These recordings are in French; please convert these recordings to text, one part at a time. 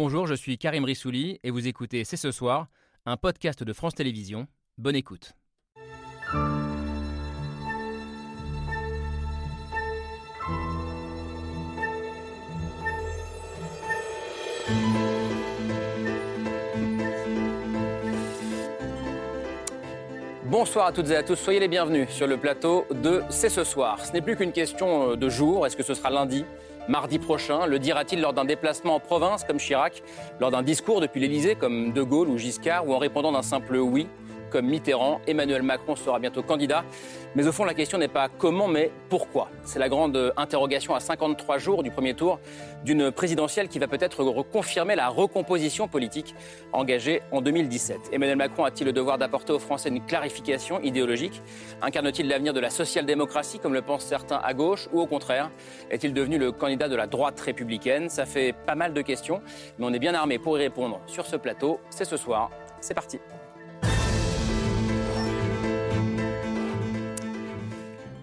Bonjour, je suis Karim Rissouli et vous écoutez C'est ce soir, un podcast de France Télévisions. Bonne écoute. Bonsoir à toutes et à tous, soyez les bienvenus sur le plateau de C'est ce soir. Ce n'est plus qu'une question euh, de jour, est-ce que ce sera lundi Mardi prochain, le dira-t-il lors d'un déplacement en province comme Chirac, lors d'un discours depuis l'Elysée comme De Gaulle ou Giscard, ou en répondant d'un simple oui? Comme Mitterrand. Emmanuel Macron sera bientôt candidat. Mais au fond, la question n'est pas comment, mais pourquoi. C'est la grande interrogation à 53 jours du premier tour d'une présidentielle qui va peut-être reconfirmer la recomposition politique engagée en 2017. Emmanuel Macron a-t-il le devoir d'apporter aux Français une clarification idéologique? Incarne-t-il l'avenir de la social-démocratie, comme le pensent certains à gauche, ou au contraire, est-il devenu le candidat de la droite républicaine? Ça fait pas mal de questions, mais on est bien armé pour y répondre sur ce plateau. C'est ce soir. C'est parti.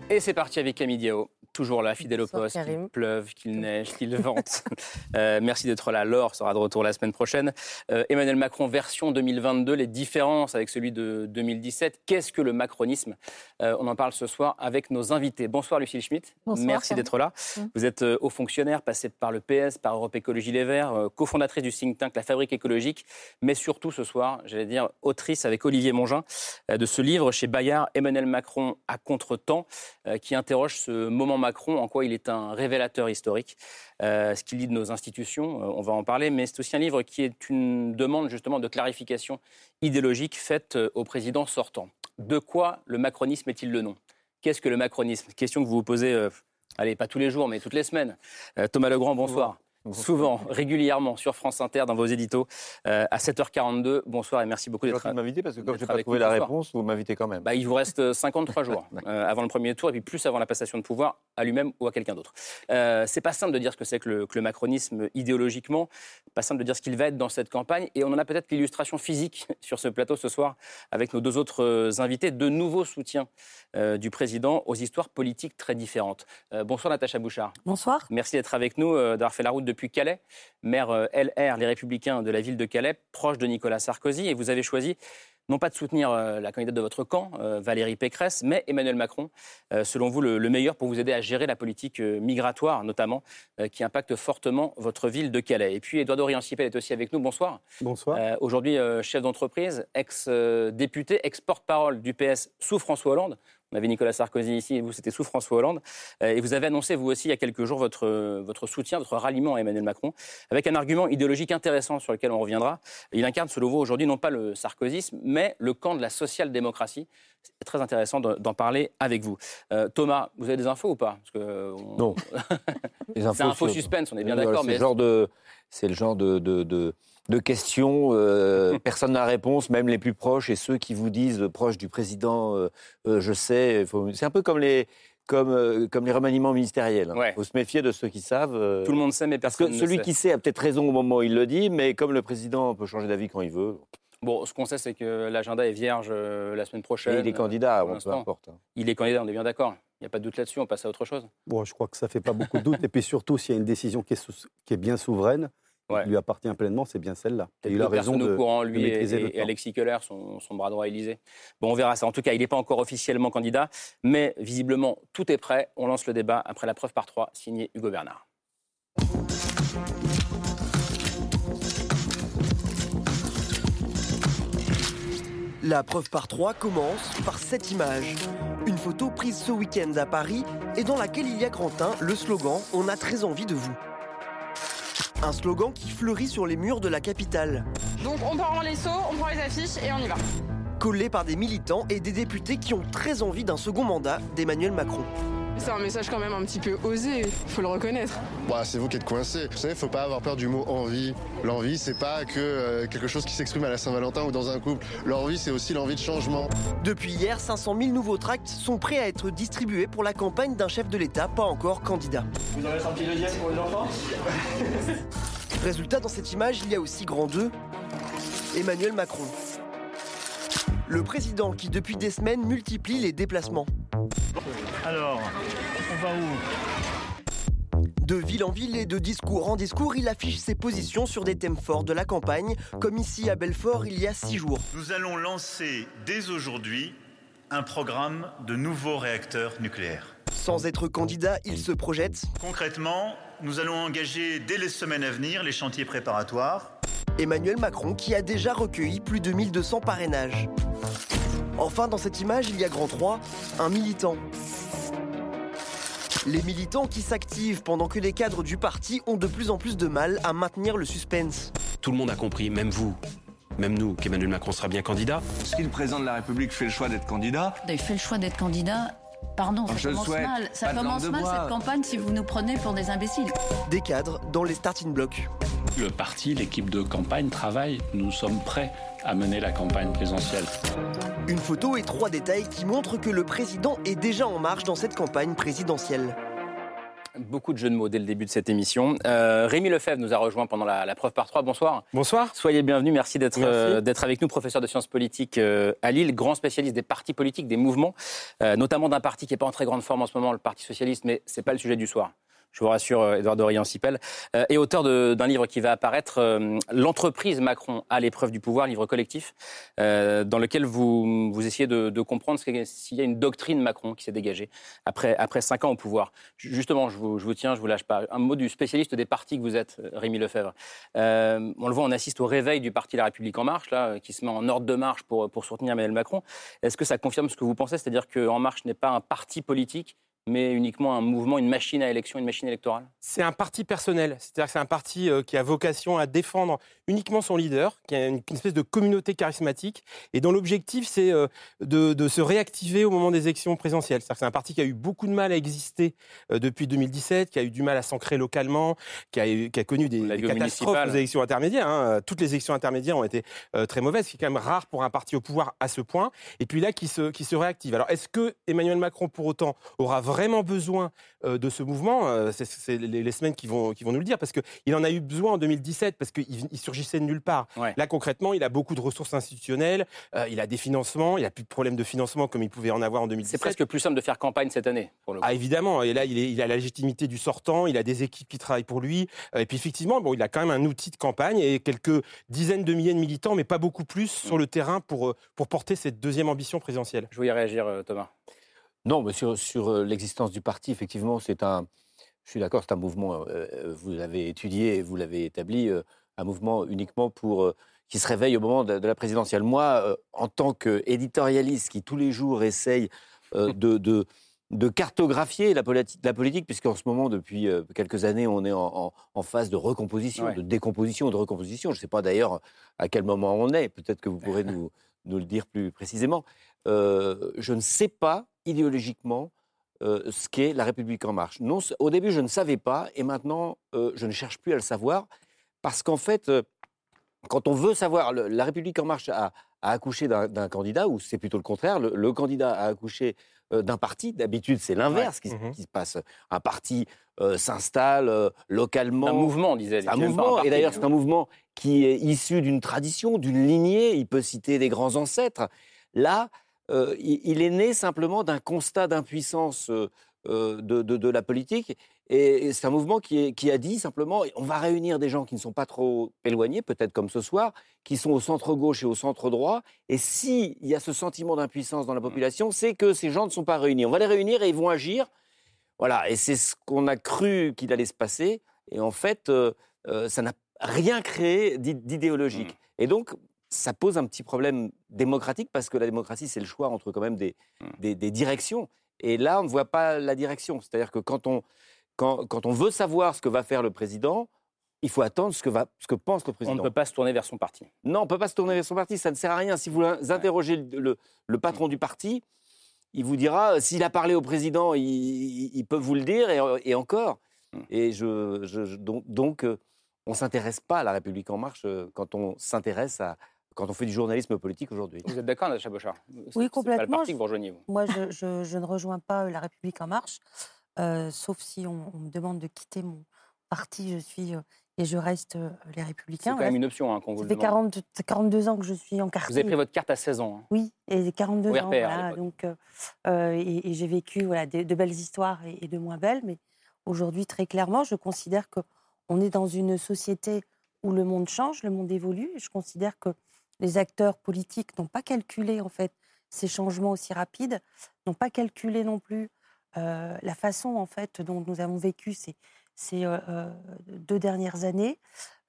Et c'est parti avec Camille Diao. Toujours là, fidèle au poste, qu'il pleuve, qu'il neige, qu'il vente. Euh, merci d'être là. Laure sera de retour la semaine prochaine. Euh, Emmanuel Macron, version 2022, les différences avec celui de 2017. Qu'est-ce que le macronisme? Euh, On en parle ce soir avec nos invités. Bonsoir Lucille Schmitt. Bonsoir, merci d'être là. Vous êtes haut fonctionnaire, passé par le PS, par Europe Écologie Les Verts, cofondatrice du think tank La Fabrique écologique, mais surtout ce soir, j'allais dire, autrice avec Olivier Mongin de ce livre chez Bayard, Emmanuel Macron à contre-temps, qui interroge ce moment Macron, en quoi il est un révélateur historique, euh, ce qu'il dit de nos institutions, euh, on va en parler, mais c'est aussi un livre qui est une demande justement de clarification idéologique faite euh, au président sortant. De quoi le macronisme est-il le nom? Qu'est-ce que le macronisme? Question que vous vous posez, allez, pas tous les jours, mais toutes les semaines. Thomas Legrand, bonsoir souvent, régulièrement sur France Inter dans vos éditos euh, à 7h42. Bonsoir et merci beaucoup d'être de m'inviter parce que comme je n'ai pas trouvé la réponse, vous m'invitez quand même. Bah, il vous reste 53 jours euh, avant le premier tour et puis plus avant la passation de pouvoir à lui-même ou à quelqu'un d'autre. Euh, c'est pas simple de dire ce que c'est que le, que le, macronisme idéologiquement, pas simple de dire ce qu'il va être dans cette campagne et on en a peut-être l'illustration physique sur ce plateau ce soir avec nos deux autres euh, invités, de nouveaux soutiens du président aux histoires politiques très différentes. bonsoir Natacha Bouchard. Bonsoir. Merci d'être avec nous, d'avoir fait la route de depuis Calais, maire euh, LR, les Républicains de la ville de Calais, proche de Nicolas Sarkozy. Et vous avez choisi non pas de soutenir euh, la candidate de votre camp, euh, Valérie Pécresse, mais Emmanuel Macron, selon vous, le, meilleur pour vous aider à gérer la politique migratoire, notamment, qui impacte fortement votre ville de Calais. Et puis, Edouard Dorian-Sipel est aussi avec nous. Bonsoir. Bonsoir. Aujourd'hui, chef d'entreprise, ex-député, ex-porte-parole du PS sous François Hollande. On avait Nicolas Sarkozy ici et vous, c'était sous François Hollande. Euh, et vous avez annoncé, vous aussi, il y a quelques jours, votre, votre soutien, votre ralliement à Emmanuel Macron, avec un argument idéologique intéressant sur lequel on reviendra. Il incarne, selon vous, aujourd'hui, non pas le sarkozysme, mais le camp de la social-démocratie. C'est très intéressant d'en parler avec vous. Euh, Thomas, vous avez des infos ou pas? Parce que Non. c'est un faux suspense, on est bien d'accord. C'est le genre de, c'est le genre de, de de questions. Euh, personne n'a réponse, même les plus proches et ceux qui vous disent euh, proches du président, euh, je sais. C'est un peu comme les, comme, comme les remaniements ministériels. Il faut se méfier de ceux qui savent. Tout le monde sait, mais personne Parce que celui qui sait a peut-être raison au moment où il le dit, mais comme le président peut changer d'avis quand il veut. Bon, ce qu'on sait, c'est que l'agenda est vierge la semaine prochaine. il est candidat, peu importe. Hein. Il est candidat, on est bien d'accord. Il n'y a pas de doute là-dessus, on passe à autre chose. Bon, je crois que ça ne fait pas beaucoup de doute. et puis surtout, s'il y a une décision qui est, qui est bien souveraine, ouais. lui appartient pleinement, c'est bien celle-là. Et il a raison de, courant, lui et, Alexis Keller, son, bras droit Élysée. Bon, on verra ça. En tout cas, il n'est pas encore officiellement candidat, mais visiblement, tout est prêt. On lance le débat après la preuve par trois, signé Hugo Bernard. La preuve par trois commence par cette image. Une photo prise ce week-end à Paris et dans laquelle il y a Quentin, le slogan On a très envie de vous. Un slogan qui fleurit sur les murs de la capitale. Donc on part en laisseau, on prend les affiches et on y va. Collé par des militants et des députés qui ont très envie d'un second mandat d'Emmanuel Macron. C'est un message quand même un petit peu osé, faut le reconnaître. Bah, c'est vous qui êtes coincé. Vous savez, faut pas avoir peur du mot envie. L'envie, c'est pas que euh, quelque chose qui s'exprime à la Saint-Valentin ou dans un couple. L'envie, c'est aussi l'envie de changement. Depuis hier, 500 000 nouveaux tracts sont prêts à être distribués pour la campagne d'un chef de l'État pas encore candidat. Vous aurez senti le pour les enfants? Résultat, dans cette image, il y a aussi grand 2, Emmanuel Macron. Le président qui, depuis des semaines, multiplie les déplacements. Alors, on va où? De ville en ville et de discours en discours, il affiche ses positions sur des thèmes forts de la campagne, comme ici à Belfort il y a six jours. Nous allons lancer dès aujourd'hui un programme de nouveaux réacteurs nucléaires. Sans être candidat, il se projette. Concrètement, nous allons engager dès les semaines à venir les chantiers préparatoires. Emmanuel Macron qui a déjà recueilli plus de 1200 parrainages. Enfin, dans cette image, il y a grand 3, un militant. Les militants qui s'activent pendant que les cadres du parti ont de plus en plus de mal à maintenir le suspense. Tout le monde a compris, même vous, même nous, qu'Emmanuel Macron sera bien candidat. Si le président de la République fait le choix d'être candidat. Il fait le choix d'être candidat. Pardon, ça commence mal. Ça commence mal cette campagne si vous nous prenez pour des imbéciles. Des cadres dans les starting blocks. Le parti, l'équipe de campagne travaille. Nous sommes prêts à mener la campagne présidentielle. Une photo et trois détails qui montrent que le président est déjà en marche dans cette campagne présidentielle. Beaucoup de jeux de mots dès le début de cette émission. Euh, Rémi Lefebvre nous a rejoint pendant la, preuve par trois. Bonsoir. Bonsoir. Soyez bienvenus. Merci d'être euh, avec nous, professeur de sciences politiques euh, à Lille, grand spécialiste des partis politiques, des mouvements, notamment d'un parti qui n'est pas en très grande forme en ce moment, le Parti socialiste, mais c'est pas le sujet du soir je vous rassure, Edouard Dorian-Sipel, euh, et auteur d'un livre qui va apparaître, euh, L'entreprise Macron à l'épreuve du pouvoir, livre collectif, euh, dans lequel vous, vous essayez de, de comprendre s'il y a une doctrine Macron qui s'est dégagée après, après cinq ans au pouvoir. Justement, je vous, je vous tiens, je vous lâche pas. Un mot du spécialiste des partis que vous êtes, Rémi Lefebvre. on le voit, on assiste au réveil du parti La République En Marche, là, qui se met en ordre de marche pour, pour soutenir Emmanuel Macron. Est-ce que ça confirme ce que vous pensez, c'est-à-dire qu'En Marche n'est pas un parti politique, mais uniquement un mouvement, une machine à élection, une machine électorale C'est un parti personnel, c'est-à-dire que c'est un parti euh, qui a vocation à défendre uniquement son leader, qui a une, espèce de communauté charismatique, et dont l'objectif c'est euh, de, se réactiver au moment des élections présidentielles. C'est-à-dire que c'est un parti qui a eu beaucoup de mal à exister euh, depuis 2017, qui a eu du mal à s'ancrer localement, qui a, qui a connu des, catastrophes aux élections intermédiaires. Hein. Toutes les élections intermédiaires ont été très mauvaises, ce qui est quand même rare pour un parti au pouvoir à ce point, et puis là qui se, qui se réactive. Alors est-ce que Emmanuel Macron pour autant aura vraiment vraiment besoin euh, de ce mouvement. Euh, c'est les, semaines qui vont, qui vont nous le dire, parce qu'il en a eu besoin en 2017, parce qu'il il surgissait de nulle part. Là, concrètement, il a beaucoup de ressources institutionnelles, euh, il a des financements, il n'y a plus de problème de financement comme il pouvait en avoir en 2017. C'est presque plus simple de faire campagne cette année, pour le Ah, évidemment. Et là, il, est, il, a la légitimité du sortant, il a des équipes qui travaillent pour lui. Et puis, effectivement, bon, il a quand même un outil de campagne et quelques dizaines de milliers de militants, mais pas beaucoup plus sur le terrain pour, pour porter cette deuxième ambition présidentielle. Je voulais réagir, Thomas. Non, mais sur, euh, l'existence du parti, effectivement, c'est un. Je suis d'accord, c'est un mouvement. Euh, euh, vous l'avez étudié, vous l'avez établi, un mouvement uniquement pour qui se réveille au moment de, la présidentielle. Moi, en tant qu'éditorialiste qui tous les jours essaye de, de, cartographier la, la politique, puisqu'en ce moment, depuis quelques années, on est en, phase de recomposition, de décomposition, de recomposition. Je ne sais pas d'ailleurs à quel moment on est. Peut-être que vous pourrez nous, nous le dire plus précisément. je ne sais pas idéologiquement euh, ce qu'est la République en marche. Non, au début, je ne savais pas, et maintenant, euh, je ne cherche plus à le savoir, parce qu'en fait, euh, quand on veut savoir, la République en marche a, accouché d'un candidat, ou c'est plutôt le contraire, le, candidat a accouché d'un parti. D'habitude, c'est l'inverse mmh qui, se passe. Un parti s'installe localement. Un mouvement, disait. Un mouvement, et d'ailleurs, c'est un mouvement qui est issu d'une tradition, d'une lignée. Il peut citer des grands ancêtres. Là, euh, il, est né simplement d'un constat d'impuissance euh, euh, de, la politique. Et, c'est un mouvement qui, a dit simplement, on va réunir des gens qui ne sont pas trop éloignés, peut-être comme ce soir, qui sont au centre-gauche et au centre-droit. Et s'il y a ce sentiment d'impuissance dans la mmh. population, c'est que ces gens ne sont pas réunis. On va les réunir et ils vont agir. Voilà, et c'est ce qu'on a cru qu'il allait se passer. Et en fait, ça n'a rien créé d'idéologique. Mmh. Et donc, ça pose un petit problème démocratique parce que la démocratie, c'est le choix entre quand même des, mmh. des, directions. Et là, on ne voit pas la direction. C'est-à-dire que quand on, quand, quand, on veut savoir ce que va faire le président, il faut attendre ce que, va, ce que pense le président. On ne peut pas se tourner vers son parti. Non, on ne peut pas se tourner vers son parti. Ça ne sert à rien. Si vous interrogez le, le, patron du parti, il vous dira, s'il a parlé au président, il, peut vous le dire, et, encore. Mmh. Et je, je, donc, donc euh, on ne s'intéresse pas à la République en marche euh, quand on s'intéresse à, quand on fait du journalisme politique aujourd'hui. Vous êtes d'accord, Natacha Bochard Oui, complètement. Pas le parti vous Moi, je, ne rejoins pas La République en marche, euh, sauf si on, me demande de quitter mon parti. Je suis euh, et je reste euh, les Républicains. C'est quand même une option hein, qu'on vous Ça fait 40, 42 ans que je suis en carte. Vous avez pris votre carte à 16 ans. Hein. Oui, et 42 ans. Voilà, donc, et, j'ai vécu voilà, de, belles histoires et, de moins belles, mais aujourd'hui très clairement. Je considère qu'on est dans une société où le monde change, le monde évolue. Je considère que les acteurs politiques n'ont pas calculé en fait ces changements aussi rapides, n'ont pas calculé non plus euh, la façon en fait dont nous avons vécu ces, ces euh, euh, deux dernières années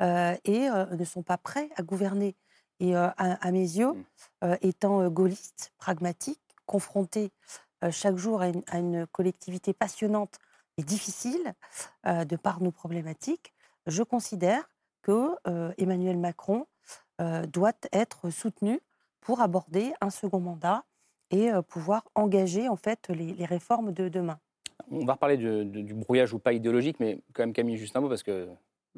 et ne sont pas prêts à gouverner. Et à, mes yeux, mmh. étant gaulliste, pragmatique, confronté chaque jour à une, collectivité passionnante et difficile de par nos problématiques, je considère que Emmanuel Macron doit être soutenu pour aborder un second mandat et pouvoir engager en fait les, réformes de demain. On va reparler du brouillage ou pas idéologique, mais quand même Camille, juste un mot parce que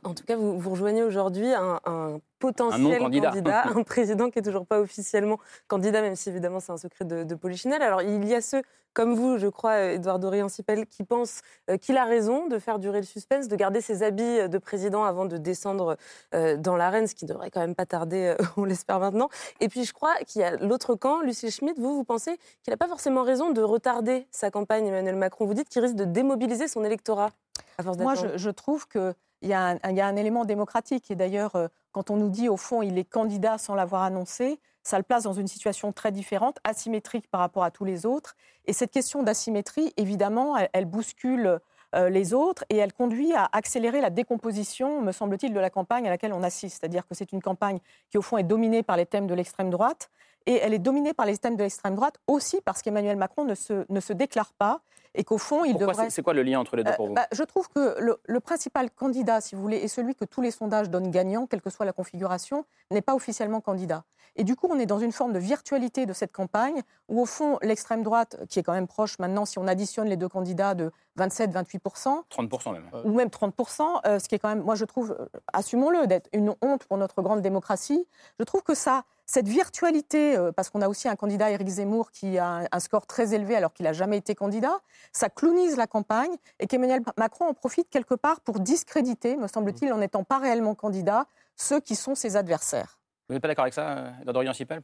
en tout cas, vous, vous rejoignez aujourd'hui un, potentiel candidat. un président qui n'est toujours pas officiellement candidat, même si évidemment c'est un secret de, de Polichinelle. Alors il y a ceux, comme vous, je crois, Edouard Dorian-Sipel, qui pensent euh, qu'il a raison de faire durer le suspense, de garder ses habits de président avant de descendre euh, dans l'arène, ce qui ne devrait quand même pas tarder, euh, on l'espère maintenant. Et puis je crois qu'il y a l'autre camp, Lucie Schmitt, vous, vous pensez qu'il n'a pas forcément raison de retarder sa campagne, Emmanuel Macron? Vous dites qu'il risque de démobiliser son électorat à force Moi, je, je trouve que il y, a un, élément démocratique. Et d'ailleurs, euh, quand on nous dit, au fond, il est candidat sans l'avoir annoncé, ça le place dans une situation très différente, asymétrique par rapport à tous les autres. Et cette question d'asymétrie, évidemment, elle, bouscule euh, les autres et elle conduit à accélérer la décomposition, me semble-t-il, de la campagne à laquelle on assiste. C'est-à-dire que c'est une campagne qui, au fond, est dominée par les thèmes de l'extrême droite. Et elle est dominée par les thèmes de l'extrême droite aussi parce qu'Emmanuel Macron ne se, ne se déclare pas et qu'au fond, il devrait. C'est quoi le lien entre les deux pour vous bah, Je trouve que le, principal candidat, si vous voulez, et celui que tous les sondages donnent gagnant, quelle que soit la configuration, n'est pas officiellement candidat. Et du coup, on est dans une forme de virtualité de cette campagne où, au fond, l'extrême droite, qui est quand même proche maintenant, si on additionne les deux candidats de 27-28%. 30% même. Ou même 30%, euh, ce qui est quand même, moi je trouve, euh, assumons-le, d'être une honte pour notre grande démocratie. Je trouve que ça, cette virtualité, euh, parce qu'on a aussi un candidat, Éric Zemmour, qui a un, score très élevé alors qu'il n'a jamais été candidat, ça clownise la campagne et qu'Emmanuel Macron en profite quelque part pour discréditer, me semble-t-il, en n'étant pas réellement candidat, ceux qui sont ses adversaires. Vous n'êtes pas d'accord avec ça, Dorian Sipel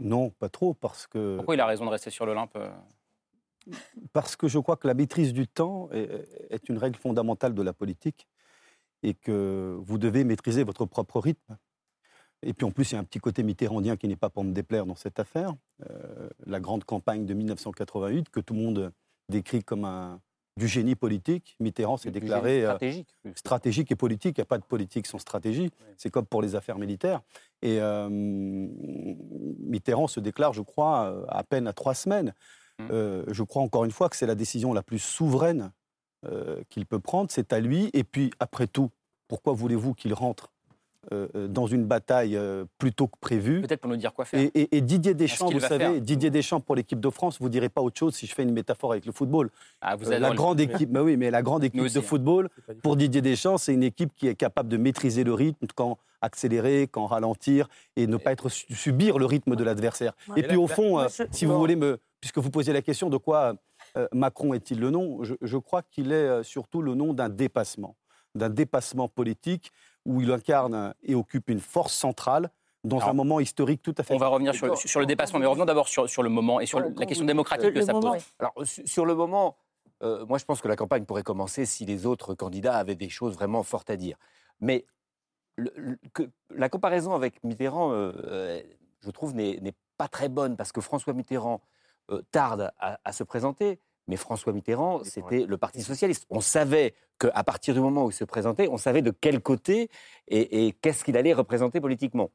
Non, pas trop, parce que... Pourquoi il a raison de rester sur l'Olympe parce que je crois que la maîtrise du temps est, une règle fondamentale de la politique et que vous devez maîtriser votre propre rythme. Et puis en plus, il y a un petit côté mitterrandien qui n'est pas pour me déplaire dans cette affaire. Euh, la grande campagne de 1988, que tout le monde décrit comme un, du génie politique. Mitterrand s'est déclaré euh, stratégique, et politique. Il n'y a pas de politique sans stratégie. C'est comme pour les affaires militaires. Et euh, Mitterrand se déclare, je crois, à peine à trois semaines. Mmh. Euh, je crois encore une fois que c'est la décision la plus souveraine qu'il peut prendre, c'est à lui. Et puis, après tout, pourquoi voulez-vous qu'il rentre dans une bataille plus tôt que prévu. Peut-être pour nous dire quoi faire. Et, Didier Deschamps, vous savez, Didier Deschamps pour l'équipe de France, vous direz pas autre chose si je fais une métaphore avec le football. Ah, vous la grande équipe, bah oui, mais la grande équipe de hein. football pour Didier Deschamps, c'est une équipe qui est capable de maîtriser le rythme quand accélérer, quand ralentir et ne pas être subir le rythme de l'adversaire. Et puis au fond, si vous voulez me puisque vous posez la question de quoi euh, Macron est-il le nom, je, crois qu'il est euh, surtout le nom d'un dépassement, d'un dépassement politique où il incarne et occupe une force centrale dans un moment historique tout à fait. On va revenir sur, le dépassement, mais revenons d'abord sur, le moment et sur la question démocratique que ça pose. Alors, sur le moment, euh, moi je pense que la campagne pourrait commencer si les autres candidats avaient des choses vraiment fortes à dire. Mais la comparaison avec Mitterrand, je trouve, n'est pas très bonne parce que François Mitterrand euh, tarde à, se présenter. Mais François Mitterrand, c'était le Parti socialiste. On savait qu'à partir du moment où il se présentait, on savait de quel côté et, qu'est-ce qu'il allait représenter politiquement.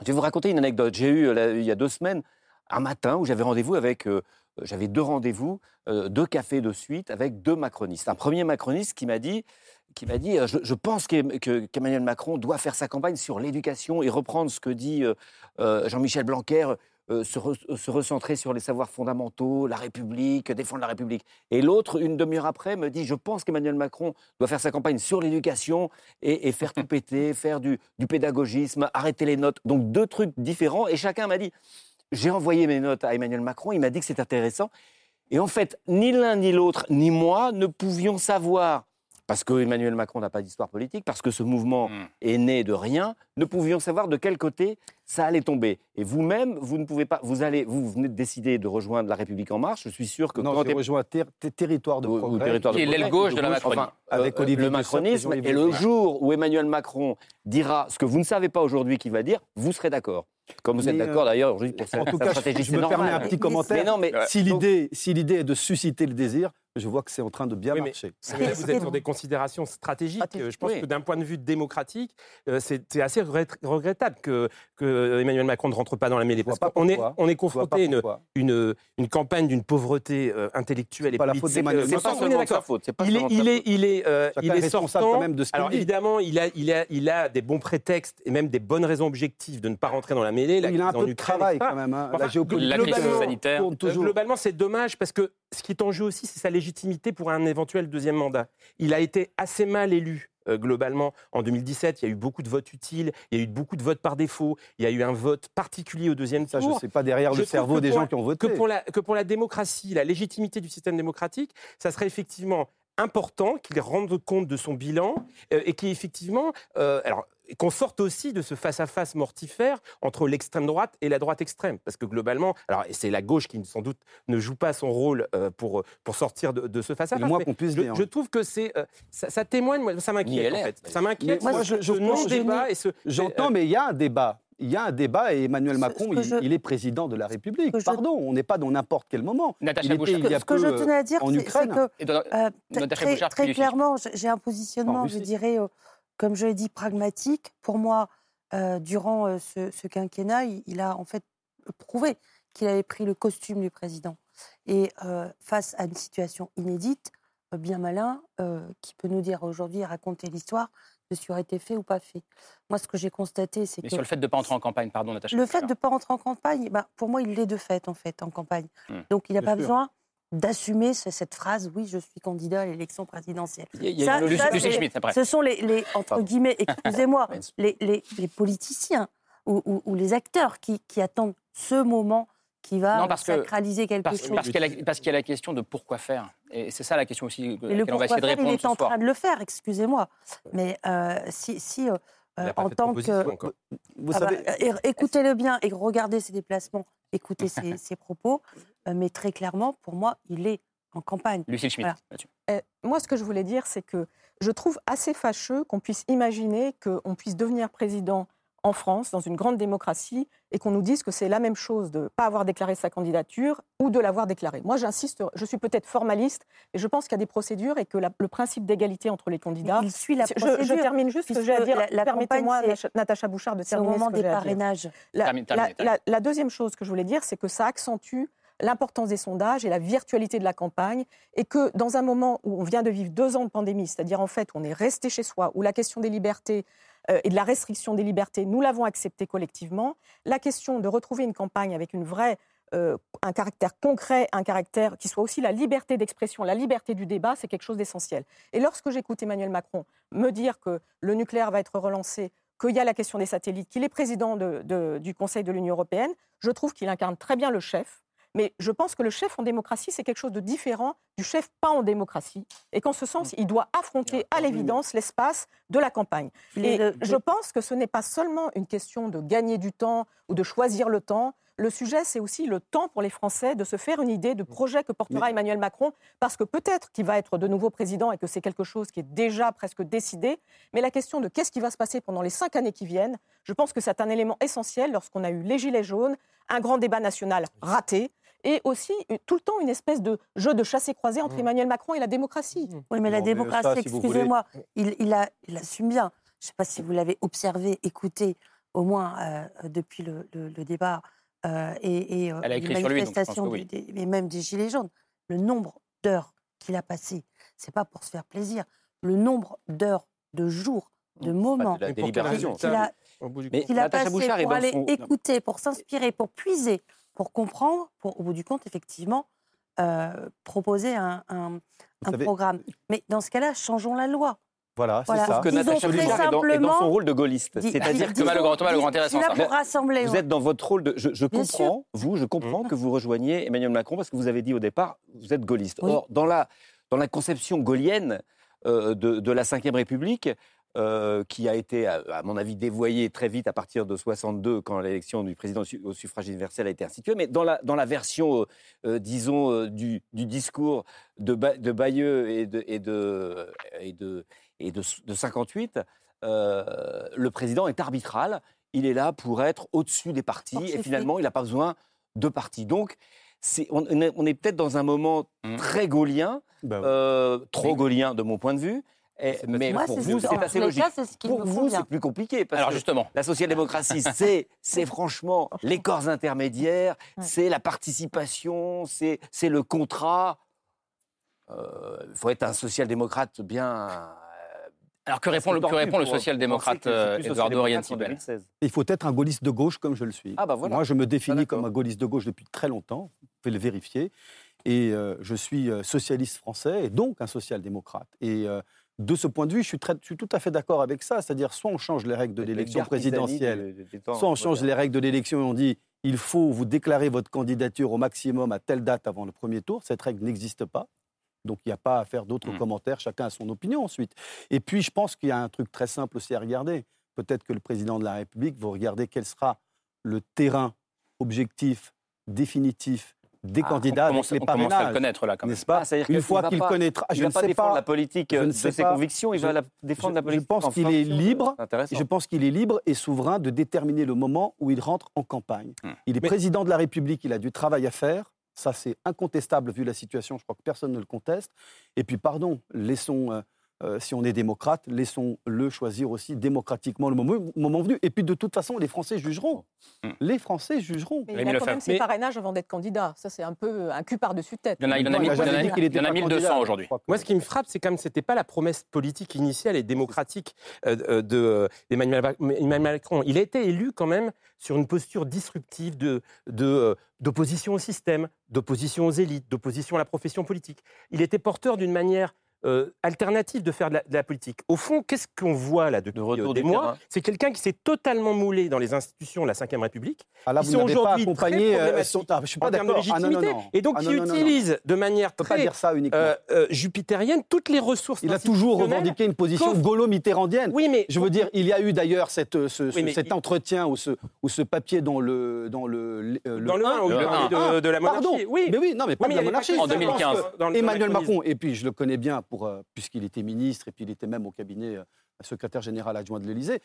Je vais vous raconter une anecdote. J'ai eu, il y a deux semaines, un matin où j'avais rendez-vous avec, euh, j'avais deux rendez-vous, euh, deux cafés de suite avec deux macronistes. Un premier macroniste qui m'a dit, qui m'a dit, je, pense qu'Emmanuel Macron doit faire sa campagne sur l'éducation et reprendre ce que dit Jean-Michel Blanquer, euh, se, recentrer sur les savoirs fondamentaux, la République, défendre la République. Et l'autre, une demi-heure après, me dit, je pense qu'Emmanuel Macron doit faire sa campagne sur l'éducation et, faire tout péter, faire du, pédagogisme, arrêter les notes. Donc deux trucs différents. Et chacun m'a dit, j'ai envoyé mes notes à Emmanuel Macron, il m'a dit que c'est intéressant. Et en fait, ni l'un ni l'autre, ni moi, ne pouvions savoir parce que Emmanuel Macron n'a pas d'histoire politique, parce que ce mouvement hmm. est né de rien, ne pouvions savoir de quel côté ça allait tomber. Et vous-même, vous ne pouvez pas. Vous allez, vous venez de décider de rejoindre La République en Marche. Je suis sûr que non, quand j'ai rejoint Territoire de Progrès, qui est l'aile gauche de la Macronie, avec euh, le macronisme. Et le jour où Emmanuel Macron dira ce que vous ne savez pas aujourd'hui qu'il va dire, vous serez d'accord. Comme vous êtes d'accord euh, d'ailleurs aujourd'hui pour En tout cas, je, me permets un petit commentaire. Mais non, mais, si l'idée, si l'idée est de susciter le désir, je vois que c'est en train de bien marcher. Mais, vous êtes sur des considérations stratégiques. Je pense que d'un point de vue démocratique, euh, c'est assez regrettable que, que, Emmanuel Macron ne rentre pas dans la mêlée. Parce qu'on est, on est confronté à une, une, campagne d'une pauvreté euh, intellectuelle et pas politique. C'est pas seulement sa faute. Il est, il est, il est, euh, il est sortant. Quand même de ce Alors évidemment, il a, il, a, il a des bons prétextes et même des bonnes raisons objectives de ne pas rentrer dans la mêlée. il a un peu de travail quand même. Hein. La crise sanitaire. Globalement, c'est dommage parce que ce qui est en jeu aussi, c'est sa légitimité pour un éventuel deuxième mandat. Il a été assez mal élu euh, globalement en 2017. Il y a eu beaucoup de votes utiles, il y a eu beaucoup de votes par défaut, il y a eu un vote particulier au deuxième tour. Ça, je ne sais pas derrière le cerveau des gens qui ont voté. Que pour, la, que pour la démocratie, la légitimité du système démocratique, ça serait effectivement important qu'il rende compte de son bilan euh, et qui effectivement, euh, alors qu'on sorte aussi de ce face-à-face mortifère entre l'extrême droite et la droite extrême. Parce que globalement, alors c'est la gauche qui sans doute ne joue pas son rôle euh, pour, pour sortir de, ce face-à-face. Moi, qu'on puisse je, je, trouve que c'est euh, ça, témoigne, ça m'inquiète en fait. Ça m'inquiète. Moi, je, je, débat et ce. J'entends, mais il y a un débat. Il y a un débat et Emmanuel Macron, il, est président de la République. Pardon, on n'est pas dans n'importe quel moment. Natacha Bouchard. Ce que je tenais à dire, c'est que très, très clairement, j'ai un positionnement, je dirais, comme je l'ai dit, pragmatique. Pour moi, euh, durant euh, ce, quinquennat, il, a en fait prouvé qu'il avait pris le costume du président. Et euh, face à une situation inédite, bien malin, qui peut nous dire aujourd'hui, raconter l'histoire de ce qui aurait été fait ou pas fait. Moi, ce que j'ai constaté, c'est que... Mais sur le fait de ne pas entrer en campagne, pardon, Natacha. Le fait de ne pas entrer en campagne, bah, pour moi, il l'est de fait, en fait, en campagne. Hmm. Donc, il n'a pas besoin d'assumer cette phrase oui je suis candidat à l'élection présidentielle. Ce sont les, entre guillemets excusez-moi les, les, politiciens ou, les acteurs qui, qui, attendent ce moment qui va sacraliser quelque chose. Parce qu'il y, a la question de pourquoi faire. Et c'est ça la question aussi que on va essayer de répondre. Il est en train de le faire, excusez-moi. Mais euh, si, si euh, euh, en tant que. Vous ah savez... Bah, écoutez-le bien et regardez ses déplacements, écoutez ses, propos. Euh, mais très clairement, pour moi, il est en campagne. Lucille Schmitt, euh, moi, ce que je voulais dire, c'est que je trouve assez fâcheux qu'on puisse imaginer qu'on puisse devenir président en France, dans une grande démocratie, et qu'on nous dise que c'est la même chose de ne pas avoir déclaré sa candidature ou de l'avoir déclarée. Moi, j'insiste, je suis peut-être formaliste, et je pense qu'il y a des procédures et que le principe d'égalité entre les candidats. il suit la procédure. Je, termine juste ce que j'ai à dire. Permettez-moi, Natacha Bouchard, de terminer. au moment des parrainages. La, la deuxième chose que je voulais dire, c'est que ça accentue l'importance des sondages et la virtualité de la campagne, et que dans un moment où on vient de vivre deux ans de pandémie, c'est-à-dire en fait où on est resté chez soi, où la question des libertés euh, et de la restriction des libertés, nous l'avons acceptée collectivement, la question de retrouver une campagne avec euh, un caractère concret, un caractère qui soit aussi la liberté d'expression, la liberté du débat, c'est quelque chose d'essentiel. Et lorsque j'écoute Emmanuel Macron me dire que le nucléaire va être relancé, qu'il y a la question des satellites, qu'il est président du Conseil de l'Union européenne, je trouve qu'il incarne très bien le chef, mais je pense que le chef en démocratie, c'est quelque chose de différent du chef pas en démocratie. Et qu'en ce sens, il doit affronter à l'évidence l'espace de la campagne. Et je pense que ce n'est pas seulement une question de gagner du temps ou de choisir le temps. Le sujet, c'est aussi le temps pour les Français de se faire une idée de projet que portera Emmanuel Macron, parce que peut-être qu'il va être de nouveau président et que c'est quelque chose qui est déjà presque décidé, mais la question de qu'est-ce qui va se passer pendant les cinq années qui viennent, je pense que c'est un élément essentiel lorsqu'on a eu les Gilets jaunes, un grand débat national raté, et aussi tout le temps une espèce de jeu de chassé-croisé entre mmh. Emmanuel Macron et la démocratie. Mmh. Oui, mais la démocratie, excusez-moi, il, il, a, il assume bien. Je ne sais pas si vous l'avez observé, écouté, au moins euh, depuis le, débat euh, et, et euh, les manifestations, mais même des Gilets jaunes. Le nombre d'heures qu'il a passé, c'est pas pour se faire plaisir. Le nombre d'heures, de jours, de moments qu'il a, qu'il a passé pour aller écouter, pour s'inspirer, pour puiser pour comprendre, pour, au bout du compte, effectivement, euh, proposer un, programme. Mais dans ce cas-là, changeons la loi. Voilà, c'est ça. que Natacha Bouchard est, dans, son rôle de gaulliste. C'est-à-dire que Thomas Legrand, Thomas Legrand, intéressant. Ça. vous êtes dans votre rôle de. Je, comprends, vous, je comprends mmh. que vous rejoigniez Emmanuel Macron parce que vous avez dit au départ, vous êtes gaulliste. Or, dans la, dans la conception gaulienne, de, de, la Ve République. Qui a été, à, mon avis, dévoyé très vite à partir de 62, quand l'élection du président au suffrage universel a été instituée. Mais dans la, dans la version, disons, du, du, discours de, de Bayeux et de, et de, et de, et de, de 58, le président est arbitral. Il est là pour être au-dessus des partis et finalement, il n'a pas besoin de partis. Donc, on, est, peut-être dans un moment mmh. très gaulien, bah euh, trop gaulien de mon point de vue. Mais pour vous, c'est assez logique. pour vous, c'est plus compliqué. Parce Alors que justement, la social-démocratie, c'est franchement les corps intermédiaires, c'est la participation, c'est le contrat. Euh, il faut être un social-démocrate bien alors que répond, le, répond le social-démocrate Edouard Dorian Il faut être un gaulliste de gauche comme je le suis. Ah bah Moi, je me définis comme un gaulliste de gauche depuis très longtemps. Vous pouvez le vérifier. Et euh, je suis euh, socialiste français et donc un social-démocrate. Et euh, de ce point de vue, je suis, très, je suis tout à fait d'accord avec ça. C'est-à-dire, soit on change les règles de l'élection présidentielle, soit on change les règles de l'élection et on dit il faut vous déclarer votre candidature au maximum à telle date avant le premier tour. Cette règle n'existe pas. Donc il n'y a pas à faire d'autres mmh. commentaires, chacun a son opinion ensuite. Et puis je pense qu'il y a un truc très simple aussi à regarder. Peut-être que le président de la République va regarder quel sera le terrain objectif, définitif des ah, candidats on commence, les on à le connaître là, quand même. N'est-ce pas ah, Une fois qu'il connaîtra, je ne pas défendre la politique de ses convictions, il va la défendre la politique. Je pense qu'il est libre. Je pense qu'il est libre et souverain de déterminer le moment où il rentre en campagne. Mmh. Il est président de la République, il a du travail à faire. Ça, c'est incontestable vu la situation. Je crois que personne ne le conteste. Et puis, pardon, laissons, euh, euh, si on est démocrate, laissons-le choisir aussi démocratiquement le moment, moment, venu. Et puis, de toute façon, les Français jugeront. Hmm. Les Français jugeront. Mais il a quand même ses parrainages avant d'être candidat. Ça, c'est un peu un cul par-dessus tête. Il y en a, il en a, mis, il en a 1200 aujourd'hui. Moi, ce qui me frappe, c'est comme c'était pas la promesse politique initiale et démocratique euh, d'Emmanuel de, Macron. Il a été élu quand même sur une posture disruptive de, de d'opposition au système, d'opposition aux élites, d'opposition à la profession politique. Il était porteur d'une manière euh, alternative de faire de la, politique. Au fond, qu'est-ce qu'on voit là depuis de euh, des mois C'est quelqu'un qui s'est totalement moulé dans les institutions de la Ve République. Ah là, qui sont aujourd'hui très euh, je suis pas de ah. Et donc, ah, qui utilise de manière très jupitérienne toutes les ressources Il a toujours revendiqué une position gaulo-mitterrandienne. Oui, mais... Je veux dire, il y a eu d'ailleurs cette, ce, cet entretien ou ce, ou ce papier dans le... Dans le, dans le 1, de, la monarchie. Oui. Mais oui, non, mais pas de la monarchie. En 2015. Emmanuel Macron, et puis je le connais bien euh, puisqu'il était ministre et puis il était même au cabinet euh, secrétaire général adjoint de l'Élysée.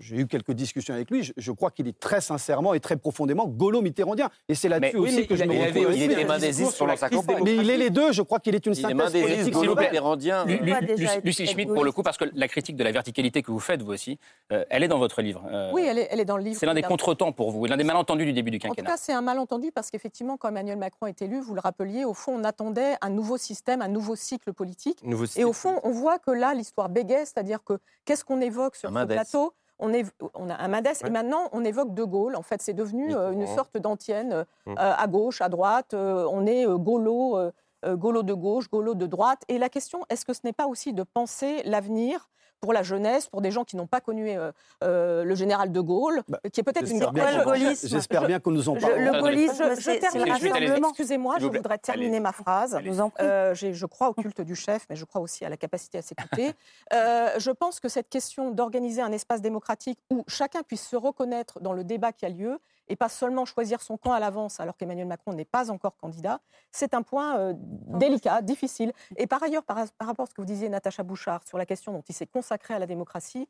J'ai eu quelques discussions avec lui. Je, crois qu'il est très sincèrement et très profondément gaulo-mitterrandien. Et c'est là-dessus aussi que je me retrouve. Il est mandésiste pendant sa campagne. Mais il est les deux. Je crois qu'il est une synthèse politique. Plaît, Lucie Schmitt, pour le coup, parce que la critique de la verticalité que vous faites, vous aussi, euh, elle est dans votre livre. oui, elle est, elle est dans le livre. C'est l'un des contretemps pour vous, l'un des malentendus du début du quinquennat. En tout cas, c'est un malentendu parce qu'effectivement, quand Emmanuel Macron est élu, vous le rappeliez, au fond, on attendait un nouveau système, un nouveau cycle politique. Et au fond, on voit que là, l'histoire bégaye, c'est-à-dire que qu'est-ce qu'on évoque sur ce plateau? On, on, a un Mendes et maintenant on évoque De Gaulle. En fait, c'est devenu euh, une sorte d'antienne euh, hum. euh, à gauche, à droite. on est Gaulo, Gaulo de gauche, Gaulo de droite. Et la question, est-ce que ce n'est pas aussi de penser l'avenir pour la jeunesse, pour des gens qui n'ont pas connu euh, euh, le général de Gaulle, bah, qui est peut-être une gaullisme. J'espère bien que nous en parlons. Le gaullisme, je, Excusez-moi, je voudrais terminer ma phrase. Euh, je crois au culte du chef, mais je crois aussi à la capacité à s'écouter. je pense que cette question d'organiser un espace démocratique où chacun puisse se reconnaître dans le débat qui a lieu et pas seulement choisir son camp à l'avance alors qu'Emmanuel Macron n'est pas encore candidat, c'est un point euh, délicat, difficile. Et par ailleurs, par, rapport à ce que vous disiez, Natacha Bouchard, sur la question dont il s'est consacré à la démocratie,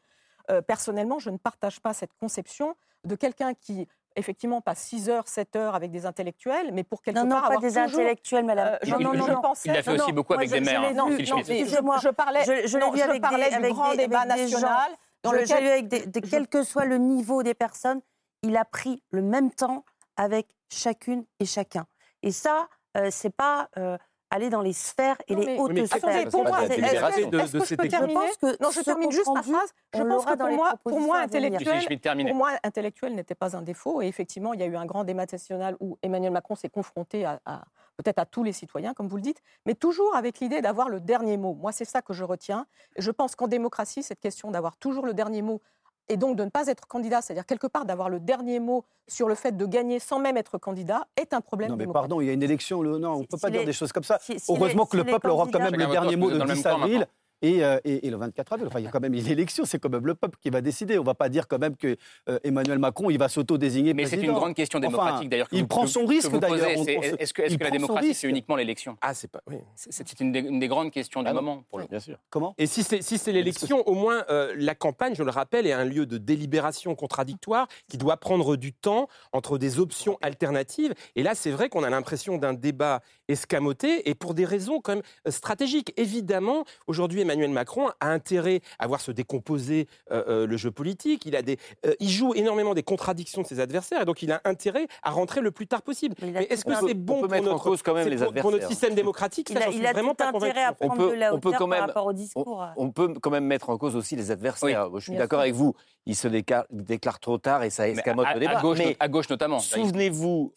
euh, personnellement, je ne partage pas cette conception de quelqu'un qui effectivement pas 6 heures, 7 heures avec des intellectuels, mais pour quelque non, part non, pas des intellectuels, madame. Euh, non, non, non, il a fait aussi beaucoup avec des maires. Non, je, parlais, je, je, vu avec parlais des, du grand débat national. Dans je lequel... avec des, quel que soit le niveau des personnes, il a pris le même temps avec chacune et chacun. Et ça, euh, c'est pas euh, aller dans les sphères et les hautes sphères. Pour moi, est-ce que, je peux terminer Non, je termine juste ma phrase. Je pense que pour moi, pour moi, intellectuel, pour moi, intellectuel n'était pas un défaut. Et effectivement, il y a eu un grand débat national où Emmanuel Macron s'est confronté à, à peut-être à tous les citoyens, comme vous le dites, mais toujours avec l'idée d'avoir le dernier mot. Moi, c'est ça que je retiens. Et je pense qu'en démocratie, cette question d'avoir toujours le dernier mot et donc de ne pas être candidat, c'est-à-dire quelque part d'avoir le dernier mot sur le fait de gagner sans même être candidat, est un problème. Non, mais pardon, il y a une élection, non, on ne peut pas dire des choses comme ça. Heureusement que le peuple aura quand même le dernier mot le 10 avril. Et, et, le 24 avril, enfin, il y a quand même une élection, c'est quand même le peuple qui va décider. On ne va pas dire quand même que Emmanuel Macron, il va s'auto-désigner Mais c'est une grande question démocratique d'ailleurs. Il prend son risque d'ailleurs. Est-ce que, la démocratie, c'est uniquement l'élection Ah, c'est pas. C'est une, des grandes questions du ah moment, pour Bien sûr. Comment Et si c'est l'élection, au moins la campagne, je le rappelle, est un lieu de délibération contradictoire qui doit prendre du temps entre des options alternatives. Et là, c'est vrai qu'on a l'impression d'un débat escamoté et pour des raisons quand même euh, stratégiques. Évidemment, aujourd'hui, Emmanuel Macron a intérêt à voir se décomposer euh, euh, le jeu politique. Il, a des, il joue énormément des contradictions de ses adversaires et donc il a intérêt à rentrer le plus tard possible. Mais est-ce que c'est bon pour notre, quand même les pour, notre système démocratique? Il a, il a vraiment tout intérêt à prendre on peut, de la hauteur quand même, par rapport au discours. On, peut quand même mettre en cause aussi les adversaires. je suis d'accord avec vous. Il se déclare, trop tard et ça escamote le débat. À gauche, à gauche notamment. Souvenez-vous,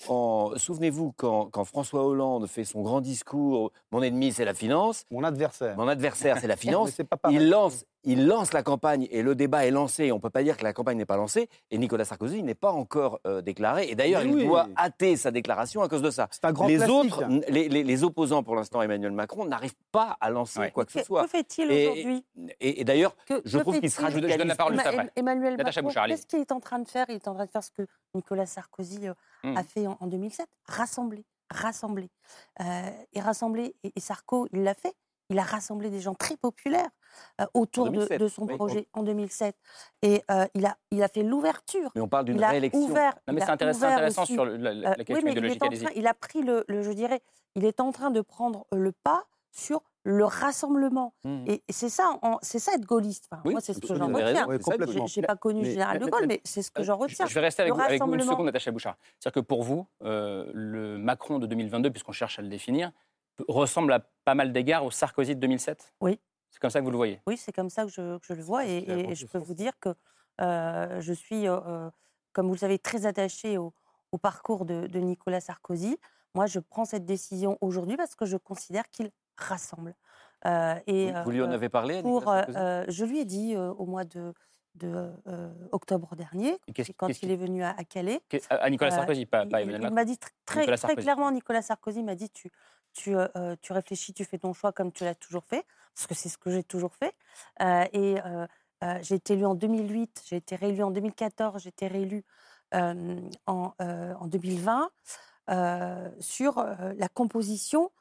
souvenez-vous quand, quand François Hollande fait son grand discours Mon ennemi, c'est la finance. Mon adversaire. Mon adversaire, c'est la finance. il lance il lance la campagne et le débat est lancé. On ne peut pas dire que la campagne n'est pas lancée. Et Nicolas Sarkozy n'est pas encore euh, déclaré. Et d'ailleurs, il doit hâter sa déclaration à cause de ça. Un grand les autres, les, opposants pour l'instant, Emmanuel Macron, n'arrivent pas à lancer quoi que ce soit. Que fait-il aujourd'hui Et, d'ailleurs, je trouve qu'il sera. Je, je donne la parole juste après. Emmanuel Macron, qu'est-ce qu'il est en train de faire? Il est en train de faire ce que Nicolas Sarkozy euh, hmm. a fait en, 2007 rassembler rassembler. Euh, et rassembler, et Sarko, il l'a fait, il a rassemblé des gens très populaires euh, autour de, son projet en 2007. Et euh, il, a, il a fait l'ouverture. Mais on parle d'une réélection. Ouvert, non, mais c'est intéressant, intéressant sur la, la, question oui, idéologique. Il, il, a pris le, je dirais, il est en train de prendre le pas sur le rassemblement. Mmh. Et c'est ça, c'est ça être gaulliste. moi, c'est ce que j'en retiens. je n'ai pas connu le général de Gaulle, mais c'est ce que j'en retiens. Je vais rester avec, vous, avec une seconde, Natacha Bouchard. C'est-à-dire que pour vous, le Macron de 2022, puisqu'on cherche à le définir, ressemble à pas mal d'égards au Sarkozy de 2007 Oui. C'est comme ça que vous le voyez? Oui, c'est comme ça que je, je le vois. Et, je peux vous dire que euh, je suis, euh, euh, comme vous le savez, très attachée au, au parcours de, de, Nicolas Sarkozy. Moi, je prends cette décision aujourd'hui parce que je considère qu'il rassemble. et, vous, lui en avez parlé pour, Je lui ai dit au mois de, de octobre dernier, quand il est venu à, Calais. À Nicolas Sarkozy, pas, pas Emmanuel Macron. Il m'a dit très, très, clairement, Nicolas Sarkozy m'a dit tu, tu, réfléchis, tu fais ton choix comme tu l'as toujours fait, parce que c'est ce que j'ai toujours fait. et j'ai été élue en 2008, j'ai été réélue en 2014, j'ai été réélue en, en 2020 sur la composition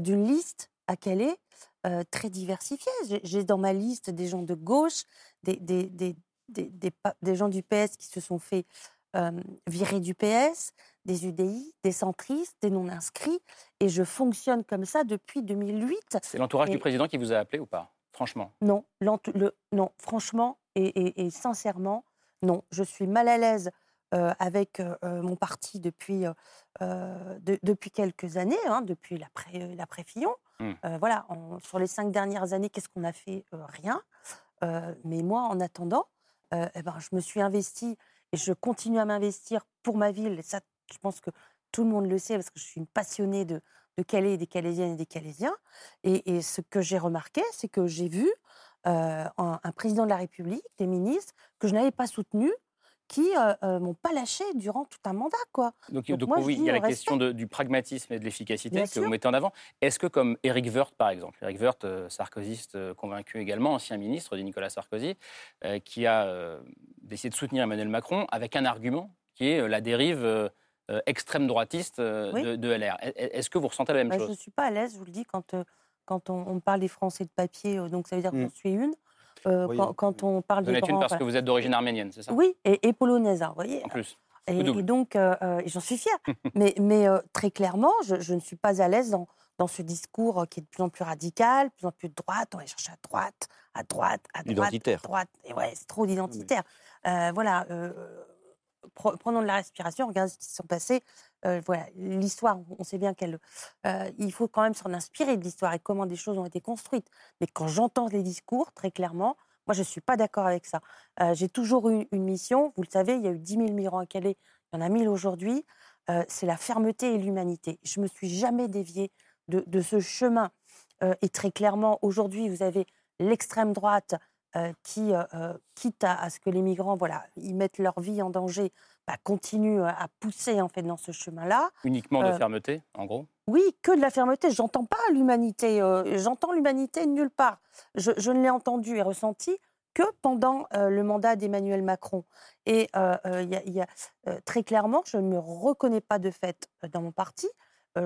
d'une liste à Calais très diversifiée. J'ai dans ma liste des gens de gauche, des gens du PS qui se sont fait virer du PS, des UDI, des centristes, des non-inscrits. Et je fonctionne comme ça depuis 2008. C'est l'entourage du président qui vous a appelé ou pas? Franchement? Non, le, non franchement et, sincèrement, non. Je suis mal à l'aise euh, avec euh, mon parti depuis, euh, depuis quelques années, hein, depuis l'après-Fillon. Mmh. voilà, sur les cinq dernières années, qu'est-ce qu'on a fait? Rien. mais moi, en attendant, eh ben, je me suis investie et je continue à m'investir pour ma ville. Ça, je pense que tout le monde le sait parce que je suis une passionnée de, de Calais, des Calaisiennes et des Calaisiens. Et, ce que j'ai remarqué, c'est que j'ai vu euh, un, président de la République, des ministres que je n'avais pas soutenus, qui ne euh, euh, m'ont pas lâché durant tout un mandat. Quoi. Donc, oui, il y a la question du pragmatisme et de l'efficacité que vous mettez en avant. Est-ce que, comme Éric Woerth, par exemple, Éric Woerth, sarkozyste convaincu également, ancien ministre de Nicolas Sarkozy, qui a décidé de soutenir Emmanuel Macron avec un argument qui est la dérive euh, extrême droitiste euh, de, LR. Est-ce que vous ressentez la même bah, chose? Je ne suis pas à l'aise, je vous le dis, quand, euh, quand on, parle des Français de papier, donc ça veut dire qu'on mmh. suit une. quand, on parle des grands, une parce que vous êtes d'origine arménienne, c'est ça? Oui, et, polonaise, hein, vous voyez. En plus. Et, donc, j'en suis fière. mais, mais très clairement, je, ne suis pas à l'aise dans, dans ce discours qui est de plus en plus radical, de plus en plus de droite. On va chercher à droite, à droite, à droite, Identitaire. à droite. Et ouais, c'est trop d'identitaire. voilà prenons de la respiration, regardez ce qui s'est passé. Euh, voilà, l'histoire, on sait bien qu'elle. Euh, il faut quand même s'en inspirer de l'histoire et comment des choses ont été construites. Mais quand j'entends les discours, très clairement, moi, je ne suis pas d'accord avec ça. Euh, j'ai toujours eu une mission. Vous le savez, il y a eu 10 000 migrants à Calais. Il y en a 1000 aujourd'hui. c'est la fermeté et l'humanité. Je ne me suis jamais déviée de ce chemin. et très clairement, aujourd'hui, vous avez l'extrême droite qui, quitte à, ce que les migrants, voilà, ils mettent leur vie en danger, bah, continuent à pousser en fait dans ce chemin-là. Uniquement de fermeté, en gros? Oui, que de la fermeté. J'entends pas l'humanité. J'entends l'humanité nulle part. Je, je ne l'ai entendu et ressenti que pendant le mandat d'Emmanuel Macron. Et il y a, très clairement, je ne me reconnais pas de fait dans mon parti.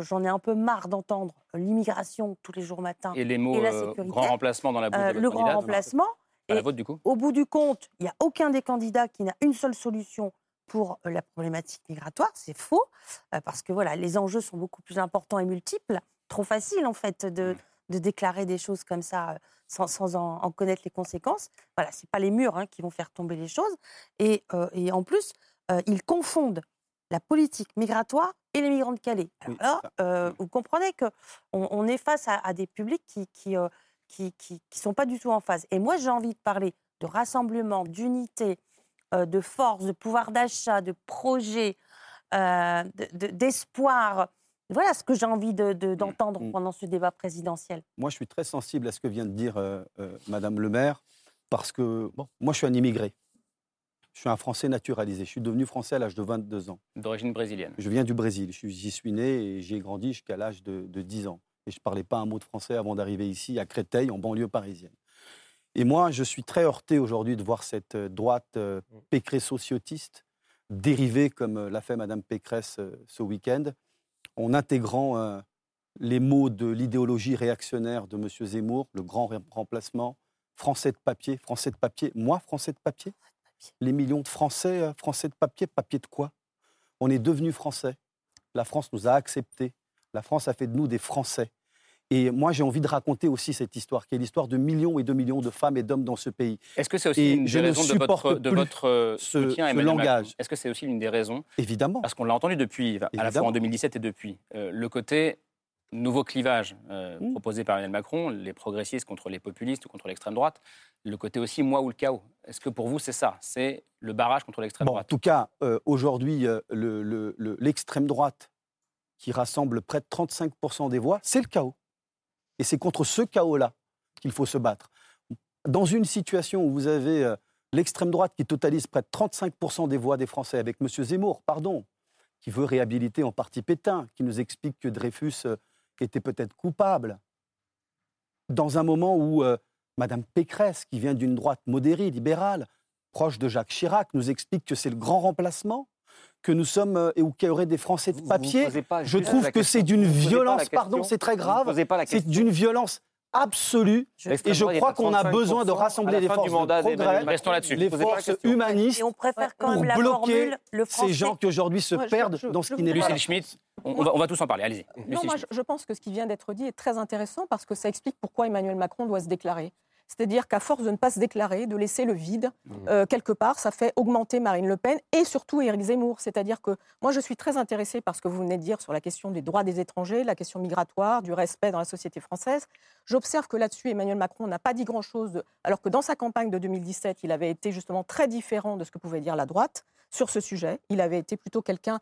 J'en ai un peu marre d'entendre l'immigration tous les jours matins et les mots la sécurité. grand remplacement dans la bouche de Le grand remplacement. Du coup? Au bout du compte, il n'y a aucun des candidats qui n'a une seule solution pour la problématique migratoire. C'est faux, parce que voilà, les enjeux sont beaucoup plus importants et multiples. Trop facile, en fait, de, mmh de déclarer des choses comme ça euh, sans, en, connaître les conséquences. Voilà, c'est pas les murs hein, qui vont faire tomber les choses. Et, euh, en plus, euh, ils confondent la politique migratoire et les migrants de Calais. Alors là, vous comprenez que on, est face à, des publics qui qui, qui, qui, sont pas du tout en phase. Et moi, j'ai envie de parler de rassemblement, d'unité, de force, de pouvoir d'achat, de projet, d'espoir. Voilà ce que j'ai envie d'entendre de, mmh, mmh. pendant ce débat présidentiel. Moi, je suis très sensible à ce que vient de dire euh, euh, Madame le maire, parce que bon, moi, je suis un immigré. Je suis un Français naturalisé. Je suis devenu Français à l'âge de 22 ans. D'origine brésilienne. Je viens du Brésil. J'y suis né et j'y ai grandi jusqu'à l'âge de, 10 ans. Et je ne parlais pas un mot de français avant d'arriver ici, à Créteil, en banlieue parisienne. Et moi, je suis très heurté aujourd'hui de voir cette euh, droite euh, mmh. pécresse-sociotiste dériver comme l'a fait Madame Pécresse ce week-end en intégrant euh, les mots de l'idéologie réactionnaire de M. Zemmour, le grand remplacement, français de papier, français de papier, moi français de papier Les millions de Français, euh, français de papier, papier de quoi? On est devenus français. La France nous a acceptés. La France a fait de nous des Français. Et moi, j'ai envie de raconter aussi cette histoire, qui est l'histoire de millions et de millions de femmes et d'hommes dans ce pays. Est-ce que c'est aussi une des raisons de votre, de votre euh, soutien à langage Est-ce que c'est aussi l'une des raisons? Évidemment. Parce qu'on l'a entendu depuis, à la fois en 2017 et depuis, euh, le côté nouveau clivage euh, mmh. proposé par Emmanuel Macron, les progressistes contre les populistes ou contre l'extrême droite, le côté aussi moi ou le chaos. Est-ce que pour vous c'est ça? C'est le barrage contre l'extrême droite En tout cas, aujourd'hui, l'extrême droite qui rassemble près de 35% des voix, c'est le chaos. Et c'est contre ce chaos-là qu'il faut se battre. Dans une situation où vous avez euh, l'extrême droite qui totalise près de 35% des voix des Français, avec M. Zemmour, pardon, qui veut réhabiliter en partie Pétain, qui nous explique que Dreyfus euh, était peut-être coupable, dans un moment où euh, Mme Pécresse, qui vient d'une droite modérée, libérale, proche de Jacques Chirac, nous explique que c'est le grand remplacement, que nous sommes et où qu'il y aurait des Français de papier. je trouve que c'est d'une violence, pardon, c'est très grave. C'est d'une violence absolue. et je crois qu'on a besoin de rassembler les forces de progrès, les forces humanistes, on préfère quand même pour bloquer ces gens qui aujourd'hui se perdent dans ce qui n'est pas. Schmitt, on, va, on, va, tous en parler. Allez-y. Non, moi, je pense que ce qui vient d'être dit est très intéressant parce que ça explique pourquoi Emmanuel Macron doit se déclarer. C'est-à-dire qu'à force de ne pas se déclarer, de laisser le vide, mmh. euh, quelque part, ça fait augmenter Marine Le Pen et surtout Éric Zemmour. C'est-à-dire que moi, je suis très intéressée par ce que vous venez de dire sur la question des droits des étrangers, la question migratoire, du respect dans la société française. J'observe que là-dessus, Emmanuel Macron n'a pas dit grand-chose, alors que dans sa campagne de 2017, il avait été justement très différent de ce que pouvait dire la droite sur ce sujet. Il avait été plutôt quelqu'un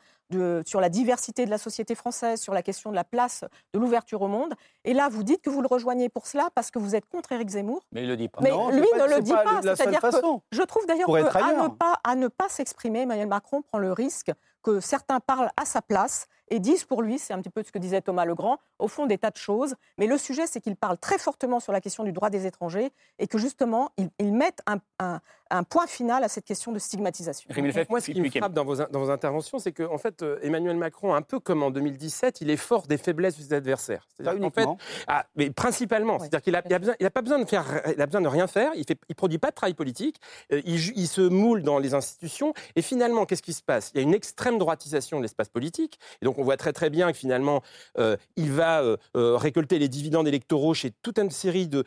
sur la diversité de la société française, sur la question de la place de l'ouverture au monde. Et là, vous dites que vous le rejoignez pour cela parce que vous êtes contre Éric Zemmour. Mais il le dit pas. Mais lui ne le dit pas. C'est-à-dire que je trouve d'ailleurs qu'à ne pas, à ne pas s'exprimer, Emmanuel Macron prend le risque que certains parlent à sa place et disent pour lui, c'est un petit peu ce que disait Thomas Legrand, au fond des tas de choses. Mais le sujet, c'est qu'il parle très fortement sur la question du droit des étrangers et que justement, ils, mettent un, point final à cette question de stigmatisation. Moi, ce qui me frappe dans vos, dans vos interventions, c'est qu'en en fait, euh, Emmanuel Macron, un peu comme en 2017, il est fort des faiblesses de ses adversaires. C'est-à-dire fait, ah, mais principalement, c'est-à-dire qu'il a, a, pas besoin de faire, il a besoin de rien faire. Il ne il produit pas de travail politique. Euh, il, il, se moule dans les institutions. Et finalement, qu'est-ce qui se passe? Il y a une extrême droitisation de l'espace politique. Et donc, on voit très très bien que finalement, euh, il va euh, euh, récolter les dividendes électoraux chez toute une série de,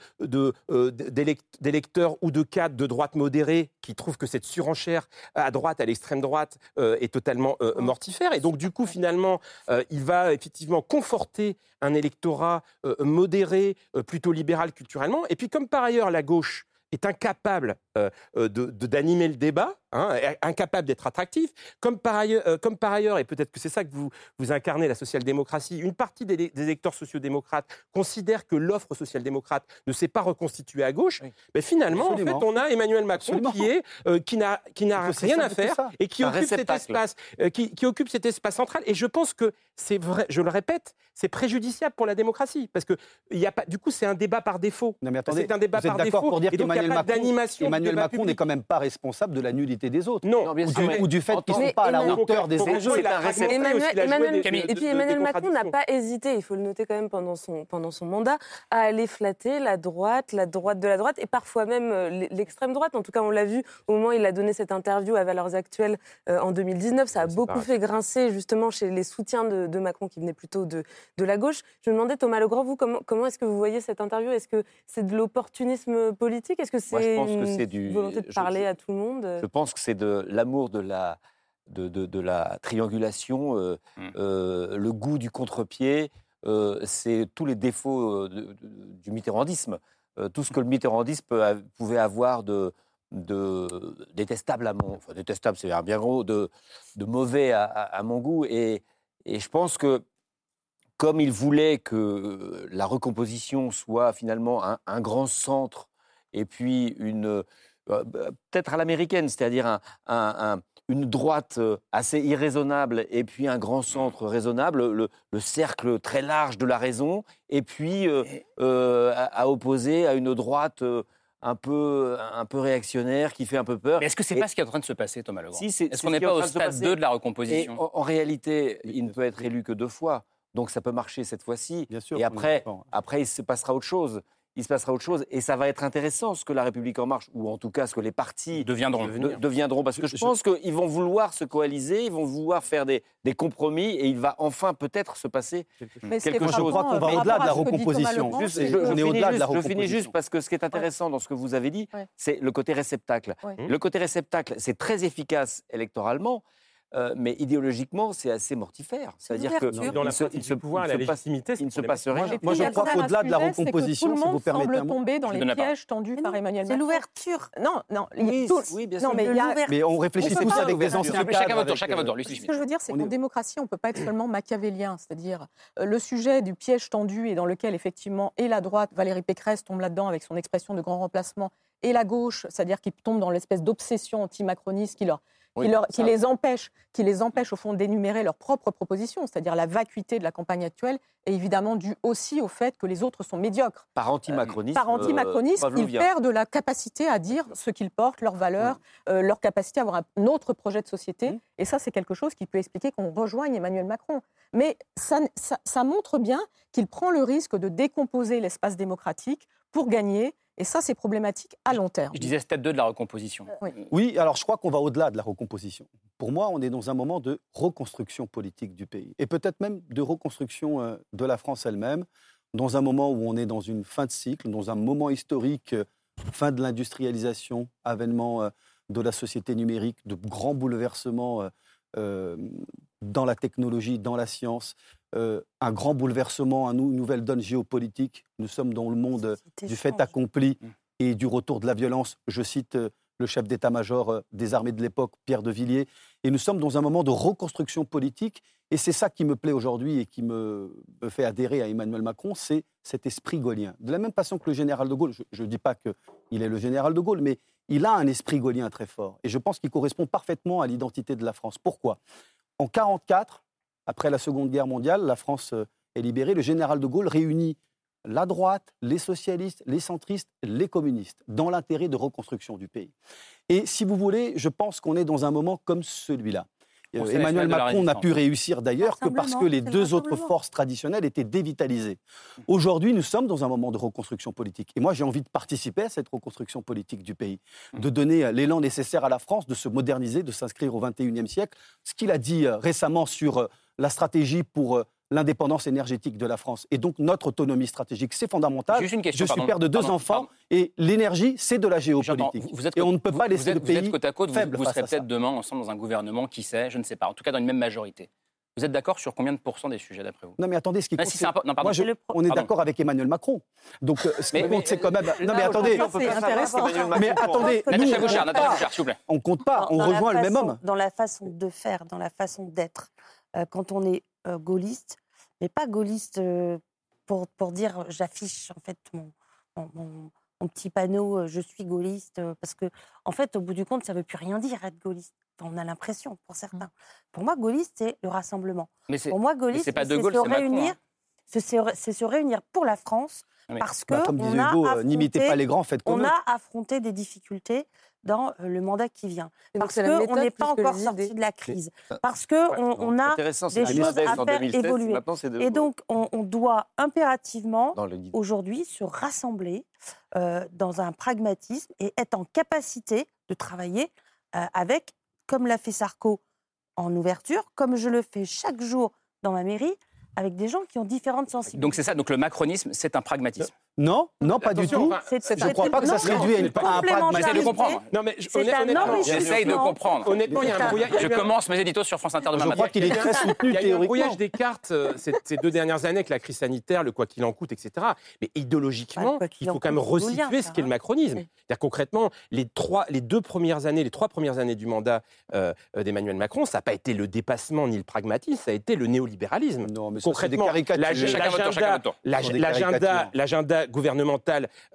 d'électeurs ou de cadres de droite modérée qui trouvent que cette surenchère à droite, à l'extrême droite, est totalement mortifère. Et donc, du coup, finalement, il va effectivement conforter un électorat modéré, plutôt libéral culturellement. Et puis, comme par ailleurs, la gauche est incapable d'animer le débat, hein, incapable d'être attractif, comme par ailleurs, comme par ailleurs et peut-être que c'est ça que vous, vous incarnez, la social-démocratie, une partie des, électeurs sociaux-démocrates considère que l'offre social-démocrate ne s'est pas reconstituée à gauche, mais finalement, en fait, on a Emmanuel Macron qui est qui n'a qui n'a rien à faire et qui occupe cet espace, qui, qui occupe cet espace central. Et je pense que c'est vrai, je le répète, c'est préjudiciable pour la démocratie. Parce que y a pas, du coup, c'est un débat par défaut. Non, mais attendez, c'est un débat par défaut. Pour dire Macron, Emmanuel Macron n'est quand même pas responsable de la nullité des autres. Non, ou, du, fait qu'ils ne sont pas à la hauteur des enjeux. Et puis Emmanuel Macron n'a pas hésité, il faut le noter quand même pendant son, pendant son mandat, à aller flatter la droite, la droite de la droite, et parfois même euh, l'extrême droite. En tout cas, on l'a vu au moment où il a donné cette interview à Valeurs Actuelles euh, en 2019. Ça a beaucoup fait grincer justement chez les soutiens de Macron qui venaient plutôt de de la gauche. Je me demandais, Thomas Legrand, vous, comment, comment est-ce que vous voyez cette interview? Est-ce que c'est de l'opportunisme politique? Est-ce que c'est une du... volonté de parler à tout le monde Je pense que c'est de l'amour de la, de, de, la triangulation, euh, mmh. euh, le goût du contre-pied, euh, c'est tous les défauts du mitterrandisme. tout ce que le mitterrandisme pouvait avoir de, de détestable à mon, enfin détestable c'est un bien gros, de, de mauvais à, à, mon goût. Et, et je pense que comme il voulait que la recomposition soit finalement un, grand centre et puis une euh, bah, peut-être à l'américaine, c'est-à-dire une droite euh, assez irraisonnable et puis un grand centre raisonnable, le, cercle très large de la raison, et puis euh, à, opposer à une droite un peu, un peu réactionnaire qui fait un peu peur. Mais est-ce que c'est pas ce qui est en train de se passer, Thomas Legrand? Est-ce qu'on n'est pas au stade 2 de la recomposition? En, réalité, il ne peut être élu que deux fois. Donc ça peut marcher cette fois-ci. Et après, après, il se passera autre chose il se passera autre chose. Et ça va être intéressant ce que la République en marche, ou en tout cas ce que les partis deviendront. deviendront parce que je, pense qu'ils vont vouloir se coaliser, ils vont vouloir faire des, des compromis, et il va enfin peut-être se passer quelque chose. Je crois qu'on va au-delà de la recomposition. je, finis juste parce que ce qui est intéressant dans ce que vous avez dit, c'est le côté réceptacle. Le côté réceptacle, c'est très efficace électoralement. Euh, mais idéologiquement, c'est assez mortifère. C'est-à-dire que dans la il se, pouvoir, la légitimité, il ne se passe rien. Moi, je crois qu'au-delà de la recomposition, si vous permettez semble tomber dans les pièges tendus par Emmanuel Macron. C'est l'ouverture. Non, non. Oui, bien sûr. mais, on réfléchit tous avec des anciens Chacun votre tour. Chacun votre tour. Ce que je veux dire, c'est qu'en démocratie, on ne peut pas être seulement machiavélien. C'est-à-dire euh, le sujet du piège tendu et dans lequel effectivement et la droite, Valérie Pécresse tombe là-dedans avec son expression de grand remplacement, et la gauche, c'est-à-dire qui tombe dans l'espèce d'obsession anti-macroniste qui leur qui, les empêche, qui les empêche au fond d'énumérer leurs propres propositions, c'est-à-dire la vacuité de la campagne actuelle est évidemment due aussi au fait que les autres sont médiocres. Par antimacronisme. par antimacronisme, euh, ils perdent la capacité à dire ce qu'ils portent, leurs valeurs, mm. euh, leur capacité à avoir un autre projet de société. Mm. Et ça, c'est quelque chose qui peut expliquer qu'on rejoigne Emmanuel Macron. Mais ça, ça montre bien qu'il prend le risque de décomposer l'espace démocratique pour gagner et ça, c'est problématique à long terme. Je disais stade 2 de la recomposition. Euh, oui. alors je crois qu'on va au-delà de la recomposition. Pour moi, on est dans un moment de reconstruction politique du pays. Et peut-être même de reconstruction euh, de la France elle-même, dans un moment où on est dans une fin de cycle, dans un moment historique, euh, fin de l'industrialisation, avènement de la société numérique, de grands bouleversements dans la technologie, dans la science, euh, un grand bouleversement, une nouvelle donne géopolitique. Nous sommes dans le monde du fait accompli mmh. et du retour de la violence. Je cite euh, le chef d'état-major euh, des armées de l'époque, Pierre de Villiers. Et nous sommes dans un moment de reconstruction politique. Et c'est ça qui me plaît aujourd'hui et qui me, fait adhérer à Emmanuel Macron, c'est cet esprit gaulien. De la même façon que le général de Gaulle, je ne dis pas qu'il est le général de Gaulle, mais il a un esprit gaulien très fort. Et je pense qu'il correspond parfaitement à l'identité de la France. Pourquoi? En 1944, après la Seconde Guerre mondiale, la France euh, est libérée. Le général de Gaulle réunit la droite, les socialistes, les centristes, les communistes, dans l'intérêt de reconstruction du pays. Et si vous voulez, je pense qu'on est dans un moment comme celui-là. Euh, Emmanuel Macron n'a pu réussir d'ailleurs que parce que les deux autres forces traditionnelles étaient dévitalisées. Aujourd'hui, nous sommes dans un moment de reconstruction politique. Et moi, j'ai envie de participer à cette reconstruction politique du pays, de donner euh, l'élan nécessaire à la France, de se moderniser, de s'inscrire au XXIe siècle. Ce qu'il a dit récemment sur la stratégie pour euh, l'indépendance énergétique de la France et donc notre autonomie stratégique. C'est fondamental. je suis père de deux enfants et l'énergie, c'est de la géopolitique. et on ne peut pas laisser le pays côte à côte, faible vous, serez peut-être demain ensemble dans un gouvernement, qui sait, je ne sais pas, en tout cas dans une même majorité. Vous êtes d'accord sur combien de pourcents des sujets d'après vous? Non mais attendez, ce qui compte, on est d'accord avec Emmanuel Macron. Donc euh, ce qui compte, c'est quand même. Non mais attendez, mais attendez, on ne compte pas, on rejoint le même homme. Dans la façon de faire, dans la façon d'être, euh, quand on est gaulliste, mais pas gaulliste pour, pour dire j'affiche en fait mon, mon, mon, petit panneau je suis gaulliste, parce que en fait au bout du compte ça ne veut plus rien dire être gaulliste on a l'impression pour mmh. certains. Pour moi, gaulliste, c'est le rassemblement. Mais pour moi, gaulliste, c'est se réunir, hein. c'est se réunir pour la France, parce que bah, comme disait Hugo, euh, n'imitez pas les grands, faites comme On a affronté des difficultés dans euh, le mandat qui vient. Parce qu'on n'est pas encore sorti de la crise. Parce qu'on on a des choses à faire évoluer. Et donc, on, doit impérativement, aujourd'hui, se rassembler euh, dans un pragmatisme et être en capacité de travailler avec comme l'a fait Sarko en ouverture, comme je le fais chaque jour dans ma mairie, avec des gens qui ont différentes sensibilités. Donc c'est ça, donc le macronisme, c'est un pragmatisme. Non, non, pas du tout. je ne crois pas que ça se réduit à, une, un J'essaie de comprendre. Non, mais j'essaie de comprendre. Honnêtement, il y a un brouillage. Je commence mes éditos sur France Inter demain matin. Je crois qu'il est très soutenu Il y a un brouillage des cartes euh, ces deux dernières années avec la crise sanitaire, le quoi qu'il en coûte, etc. Mais idéologiquement, il faut quand même resituer ce qu'est le macronisme. C'est-à-dire concrètement, les trois, les deux premières années, les trois premières années du mandat euh, euh, d'Emmanuel Macron, ça n'a pas été le dépassement ni le pragmatisme, ça a été le néolibéralisme. Non, mais concrètement, l'agenda gouvernemental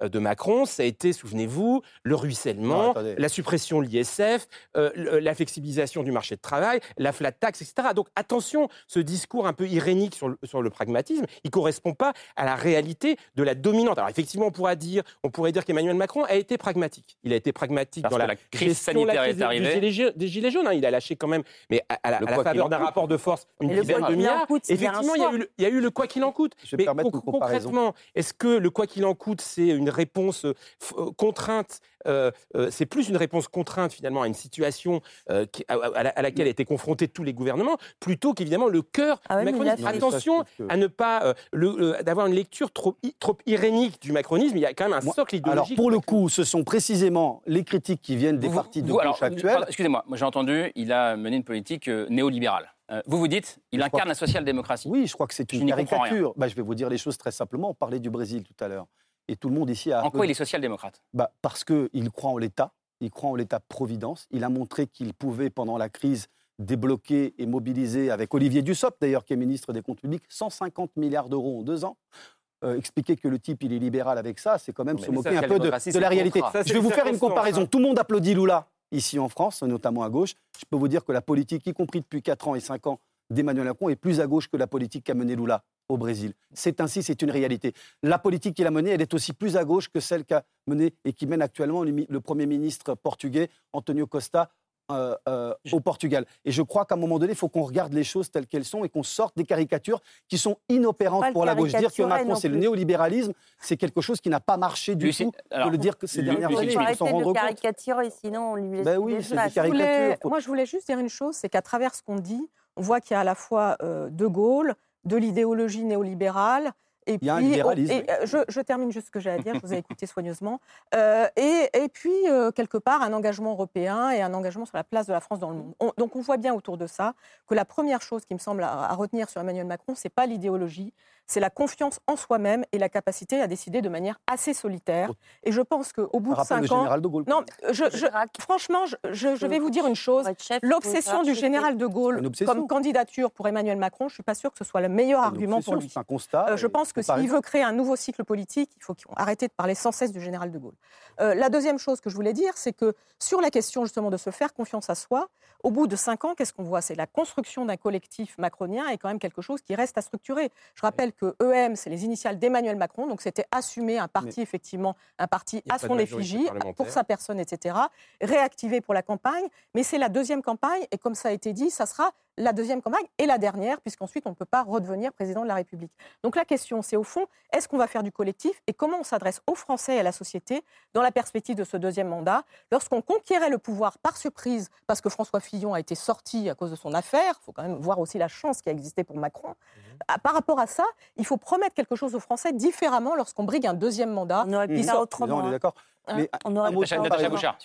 euh, de Macron, ça a été, souvenez-vous, le ruissellement, la suppression de l'ISF, euh, la flexibilisation du marché de travail, la flat tax, etc. Donc attention, ce discours un peu irénique sur le, sur le pragmatisme, il ne correspond pas à la réalité de la dominante. Alors effectivement, on pourrait dire, on pourrait dire qu'Emmanuel Macron a été pragmatique. Il a été pragmatique dans la, crise sanitaire est arrivée. Des, gilets jaunes, hein. il a lâché quand même, mais à, la, faveur d'un rapport de force, une dizaine de milliards. Effectivement, il y, a eu il y a eu le quoi qu'il en coûte. mais concrètement, est-ce que le quoi qu'il en coûte, c'est une réponse euh, euh, contrainte. Euh, c'est plus une réponse contrainte finalement à une situation à, laquelle a été confronté tous les gouvernements, plutôt qu'évidemment le cœur ah du macronisme. Attention à ne pas d'avoir une lecture trop, trop irénique du macronisme. Il y a quand même un socle idéologique. Alors pour le coup, ce sont précisément les critiques qui viennent des partis de gauche actuels. Excusez-moi, j'ai entendu, il a mené une politique néolibérale. Vous vous dites, il incarne la social-démocratie. Oui, je crois que c'est une caricature. Bah, je vais vous dire les choses très simplement. On parlait du Brésil tout à l'heure. Et tout le monde ici a. En quoi il est social-démocrate? Bah, Parce qu'il croit en l'État, il croit en l'État-providence. Il a montré qu'il pouvait, pendant la crise, débloquer et mobiliser, avec Olivier Dussopt d'ailleurs, qui est ministre des Comptes publics, 150 milliards d'euros en deux ans. Euh, expliquer que le type il est libéral avec ça, c'est quand même se moquer un peu de, la réalité. je vais vous faire une comparaison. Tout le monde applaudit Lula ici en France, notamment à gauche. Je peux vous dire que la politique, y compris depuis 4 ans et 5 ans d'Emmanuel Macron, est plus à gauche que la politique qu'a menée Lula au Brésil. C'est ainsi, c'est une réalité. La politique qu'il a menée, elle est aussi plus à gauche que celle qu'a menée et qui mène actuellement le Premier ministre portugais, Antonio Costa, euh, euh, au Portugal. Et je crois qu'à un moment donné, il faut qu'on regarde les choses telles qu'elles sont et qu'on sorte des caricatures qui sont inopérantes pour la gauche. Dire que Macron, c'est le néolibéralisme, c'est quelque chose qui n'a pas marché du tout. Alors, le dire que ces dernières années, il faut s'en rendre compte. caricaturer, sinon on lui laisse ben oui, des caricatures. Moi, je voulais juste dire une chose, c'est qu'à travers ce qu'on dit, on voit qu'il y a à la fois euh, De Gaulle, de l'idéologie néolibérale. Et Il y a un libéralisme. Et, euh, je, termine juste ce que j'ai à dire, je vous ai écouté soigneusement. Euh, et, et, puis, euh, quelque part, un engagement européen et un engagement sur la place de la France dans le monde. donc, on voit bien autour de ça que la première chose qui me semble à, retenir sur Emmanuel Macron, c'est pas l'idéologie, c'est la confiance en soi-même et la capacité à décider de manière assez solitaire. Et je pense qu'au bout de cinq ans, de Gaulle. non, je, franchement, je, vais vous dire une chose l'obsession du général de Gaulle comme candidature pour Emmanuel Macron, je suis pas sûr que ce soit le meilleur argument pour lui. Un constat. Euh, je pense que s'il veut créer un nouveau cycle politique, il faut arrêter de parler sans cesse du général de Gaulle. Euh, la deuxième chose que je voulais dire, c'est que sur la question justement de se faire confiance à soi, au bout de cinq ans, qu'est-ce qu'on voit? C'est la construction d'un collectif macronien et quand même quelque chose qui reste à structurer. Je rappelle que EM, c'est les initiales d'Emmanuel Macron, donc c'était assumer un parti, effectivement, un parti à son effigie, pour sa personne, etc., réactivé pour la campagne, mais c'est la deuxième campagne, et comme ça a été dit, ça sera la deuxième campagne et la dernière, puisqu'ensuite on ne peut pas redevenir président de la République. Donc la question, c'est au fond, est-ce qu'on va faire du collectif et comment on s'adresse aux Français et à la société dans la perspective de ce deuxième mandat Lorsqu'on conquérait le pouvoir par surprise, parce que François Fillon a été sorti à cause de son affaire, il faut quand même voir aussi la chance qui a existé pour Macron. Mhm. Ah, par rapport à ça, il faut promettre quelque chose aux Français différemment lorsqu'on brigue un deuxième mandat. On aurait pu faire autrement. on est d'accord. Hein. on aurait pu... s'il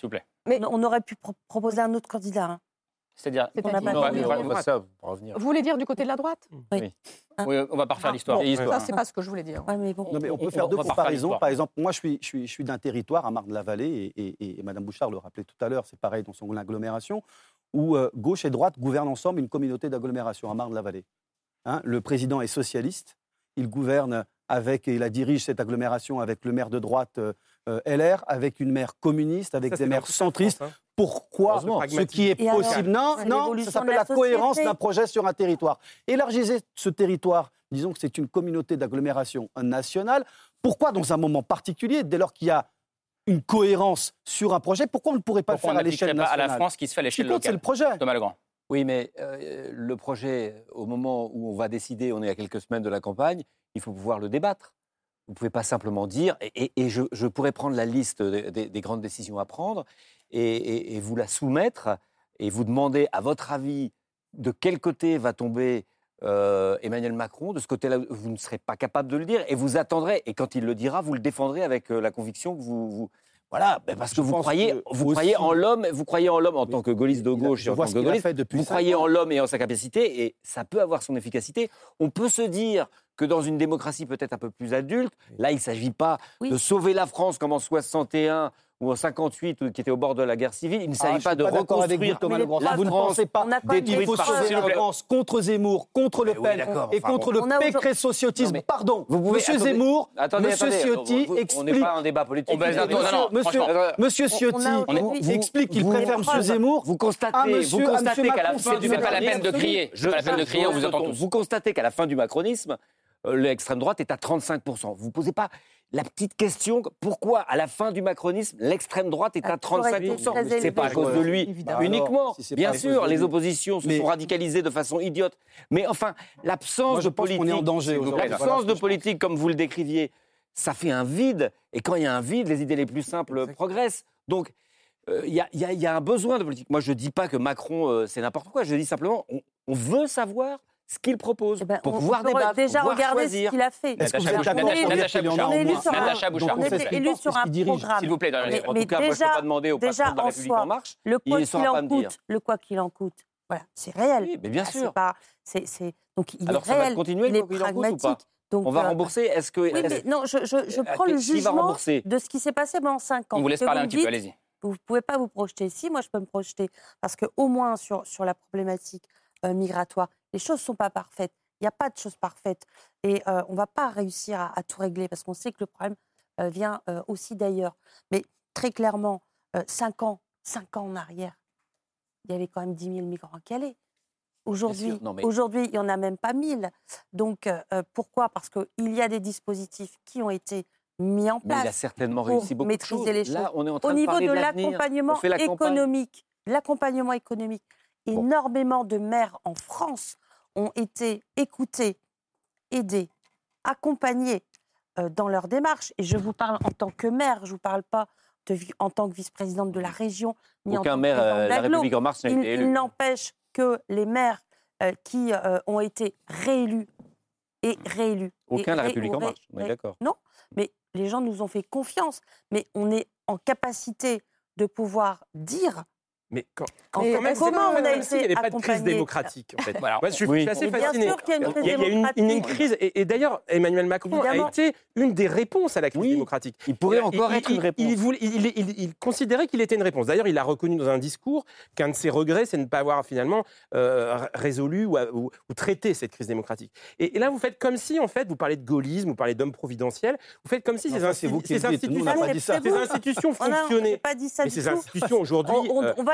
vous plaît. Mais on aurait pu proposer un autre candidat. Hein. C'est-à-dire, Vous voulez dire du côté de la droite? Oui. Oui, on va pas refaire l'histoire. ça, c'est pas ce que je voulais dire. mais bon. on peut faire deux comparaisons. Par exemple, moi, je suis, je suis, je suis d'un territoire, à Marne-la-Vallée, et, et, et, Mme Bouchard le rappelait tout à l'heure, c'est pareil dans son agglomération, où euh, gauche et droite gouvernent ensemble une communauté d'agglomération à Marne-la-Vallée. Hein, le président est socialiste, il gouverne avec, et il dirige cette agglomération avec le maire de droite euh, LR, avec une maire communiste, avec des maires centristes. Hein. Pourquoi ce qui est possible? Non, non, ça s'appelle la, cohérence d'un projet sur un territoire. Élargissez ce territoire, disons que c'est une communauté d'agglomération nationale. Pourquoi dans un moment particulier, dès lors qu'il y a une cohérence sur un projet, pourquoi on ne pourrait pas le faire à l'échelle nationale à la France qui se fait à l'échelle locale c'est le projet. Thomas Legrand. Oui, mais euh, le projet, au moment où on va décider, on est à quelques semaines de la campagne, il faut pouvoir le débattre. Vous ne pouvez pas simplement dire, et, je, pourrais prendre la liste des, grandes décisions à prendre et, vous la soumettre et vous demander, à votre avis, de quel côté va tomber euh, Emmanuel Macron. De ce côté-là, vous ne serez pas capable de le dire et vous attendrez. Et quand il le dira, vous le défendrez avec euh, la conviction que vous, vous voilà, ben parce que vous croyez, vous croyez en l'homme, vous croyez en l'homme en tant que gaulliste de gauche, en tant que gaulliste, vous croyez en l'homme et en sa capacité, et ça peut avoir son efficacité. On peut se dire que dans une démocratie peut-être un peu plus adulte, là, il ne s'agit pas de sauver la France comme en 61 ou en 58, qui était au bord de la guerre civile. Il ne s'agit ah, pas de reconstruire Thomas la Vous ne pensez pas qu'il faut sauver la France contre Zemmour, contre Le Pen et contre le pécressociotisme. Pardon, Monsieur Zemmour, Monsieur Ciotti explique... On n'est pas un débat politique. Monsieur Ciotti explique qu'il préfère Monsieur Zemmour Vous constatez qu'à la fin du... C'est pas la peine de crier. Pas la peine de crier, on vous entend Vous constatez qu'à la fin du macronisme, l'extrême droite est à 35%. Vous ne posez pas la petite question pourquoi, à la fin du macronisme, l'extrême droite est à 35% C'est pas à cause de lui uniquement. Bien sûr, les oppositions se sont radicalisées de façon idiote. Mais enfin, l'absence de politique. L'absence de politique, comme vous le décriviez, ça fait un vide. Et quand il y a un vide, les idées les plus simples progressent. Donc, euh, il y, a un besoin de politique. Moi, je ne dis pas que Macron, euh, c'est n'importe quoi. Je dis simplement, on veut savoir ce qu'il propose eh ben, pour pouvoir débattre, déjà regarder ce qu'il a fait. Est-ce que vous êtes d'accord On est élu sur un programme. S'il vous plaît, en tout cas, moi, je ne peux pas demander au patron de la République En Marche, le quoi qu'il en coûte, le quoi qu'il en coûte, voilà, c'est réel. Oui, mais bien ah, sûr. donc il est réel, il est pragmatique. Donc, on va euh, rembourser Est-ce que oui, non, je, je, je prends le jugement de ce qui s'est passé pendant 5 ans. On vous laisse parler un petit peu, allez-y. Vous ne pouvez pas vous projeter ici, moi je peux me projeter, parce qu'au moins sur, sur la problématique euh, migratoire, les choses ne sont pas parfaites. Il n'y a pas de choses parfaites. Et euh, on ne va pas réussir à, tout régler parce qu'on sait que le problème euh, vient euh, aussi d'ailleurs. Mais très clairement, cinq ans, cinq ans en arrière, il y avait quand même 10 000 migrants à Calais. Aujourd'hui, aujourd'hui, il n'y en a même pas 1000. Donc, pourquoi? Parce qu'il y a des dispositifs qui ont été mis en place. Mais il a certainement réussi beaucoup maîtriser les choses. Là, on est en train Au niveau de, de l'accompagnement économique, l'accompagnement économique, énormément de maires en France ont été écoutés, aidés, accompagnés euh, dans leur démarche. Et je vous parle en tant que maire, je ne vous parle pas en tant que vice-présidente de la région, ni Aucun en tant maire que euh, la République en marche n'a été élu. Il n'empêche que les maires euh, qui ont été réélus et réélus. Aucun de la République en marche, on est d'accord. Non, mais les gens nous ont fait confiance, mais on est en capacité de pouvoir dire mais quand, quand, même, comment on a été Il n'y avait pas de crise démocratique. En fait. Moi, je suis assez fasciné. il y a, une, une, crise, et, d'ailleurs, Emmanuel Macron a été une des réponses à la crise démocratique. Il pourrait encore être une réponse. Il, considérait qu'il était une réponse. D'ailleurs, il a reconnu dans un discours qu'un de ses regrets, c'est de ne pas avoir finalement euh, résolu ou, traité cette crise démocratique. Et, là, vous faites comme si, en fait, vous parlez de gaullisme, vous parlez d'homme providentiel, vous faites comme si ces, institutions, ces institutions fonctionnaient. Mais ces institutions aujourd'hui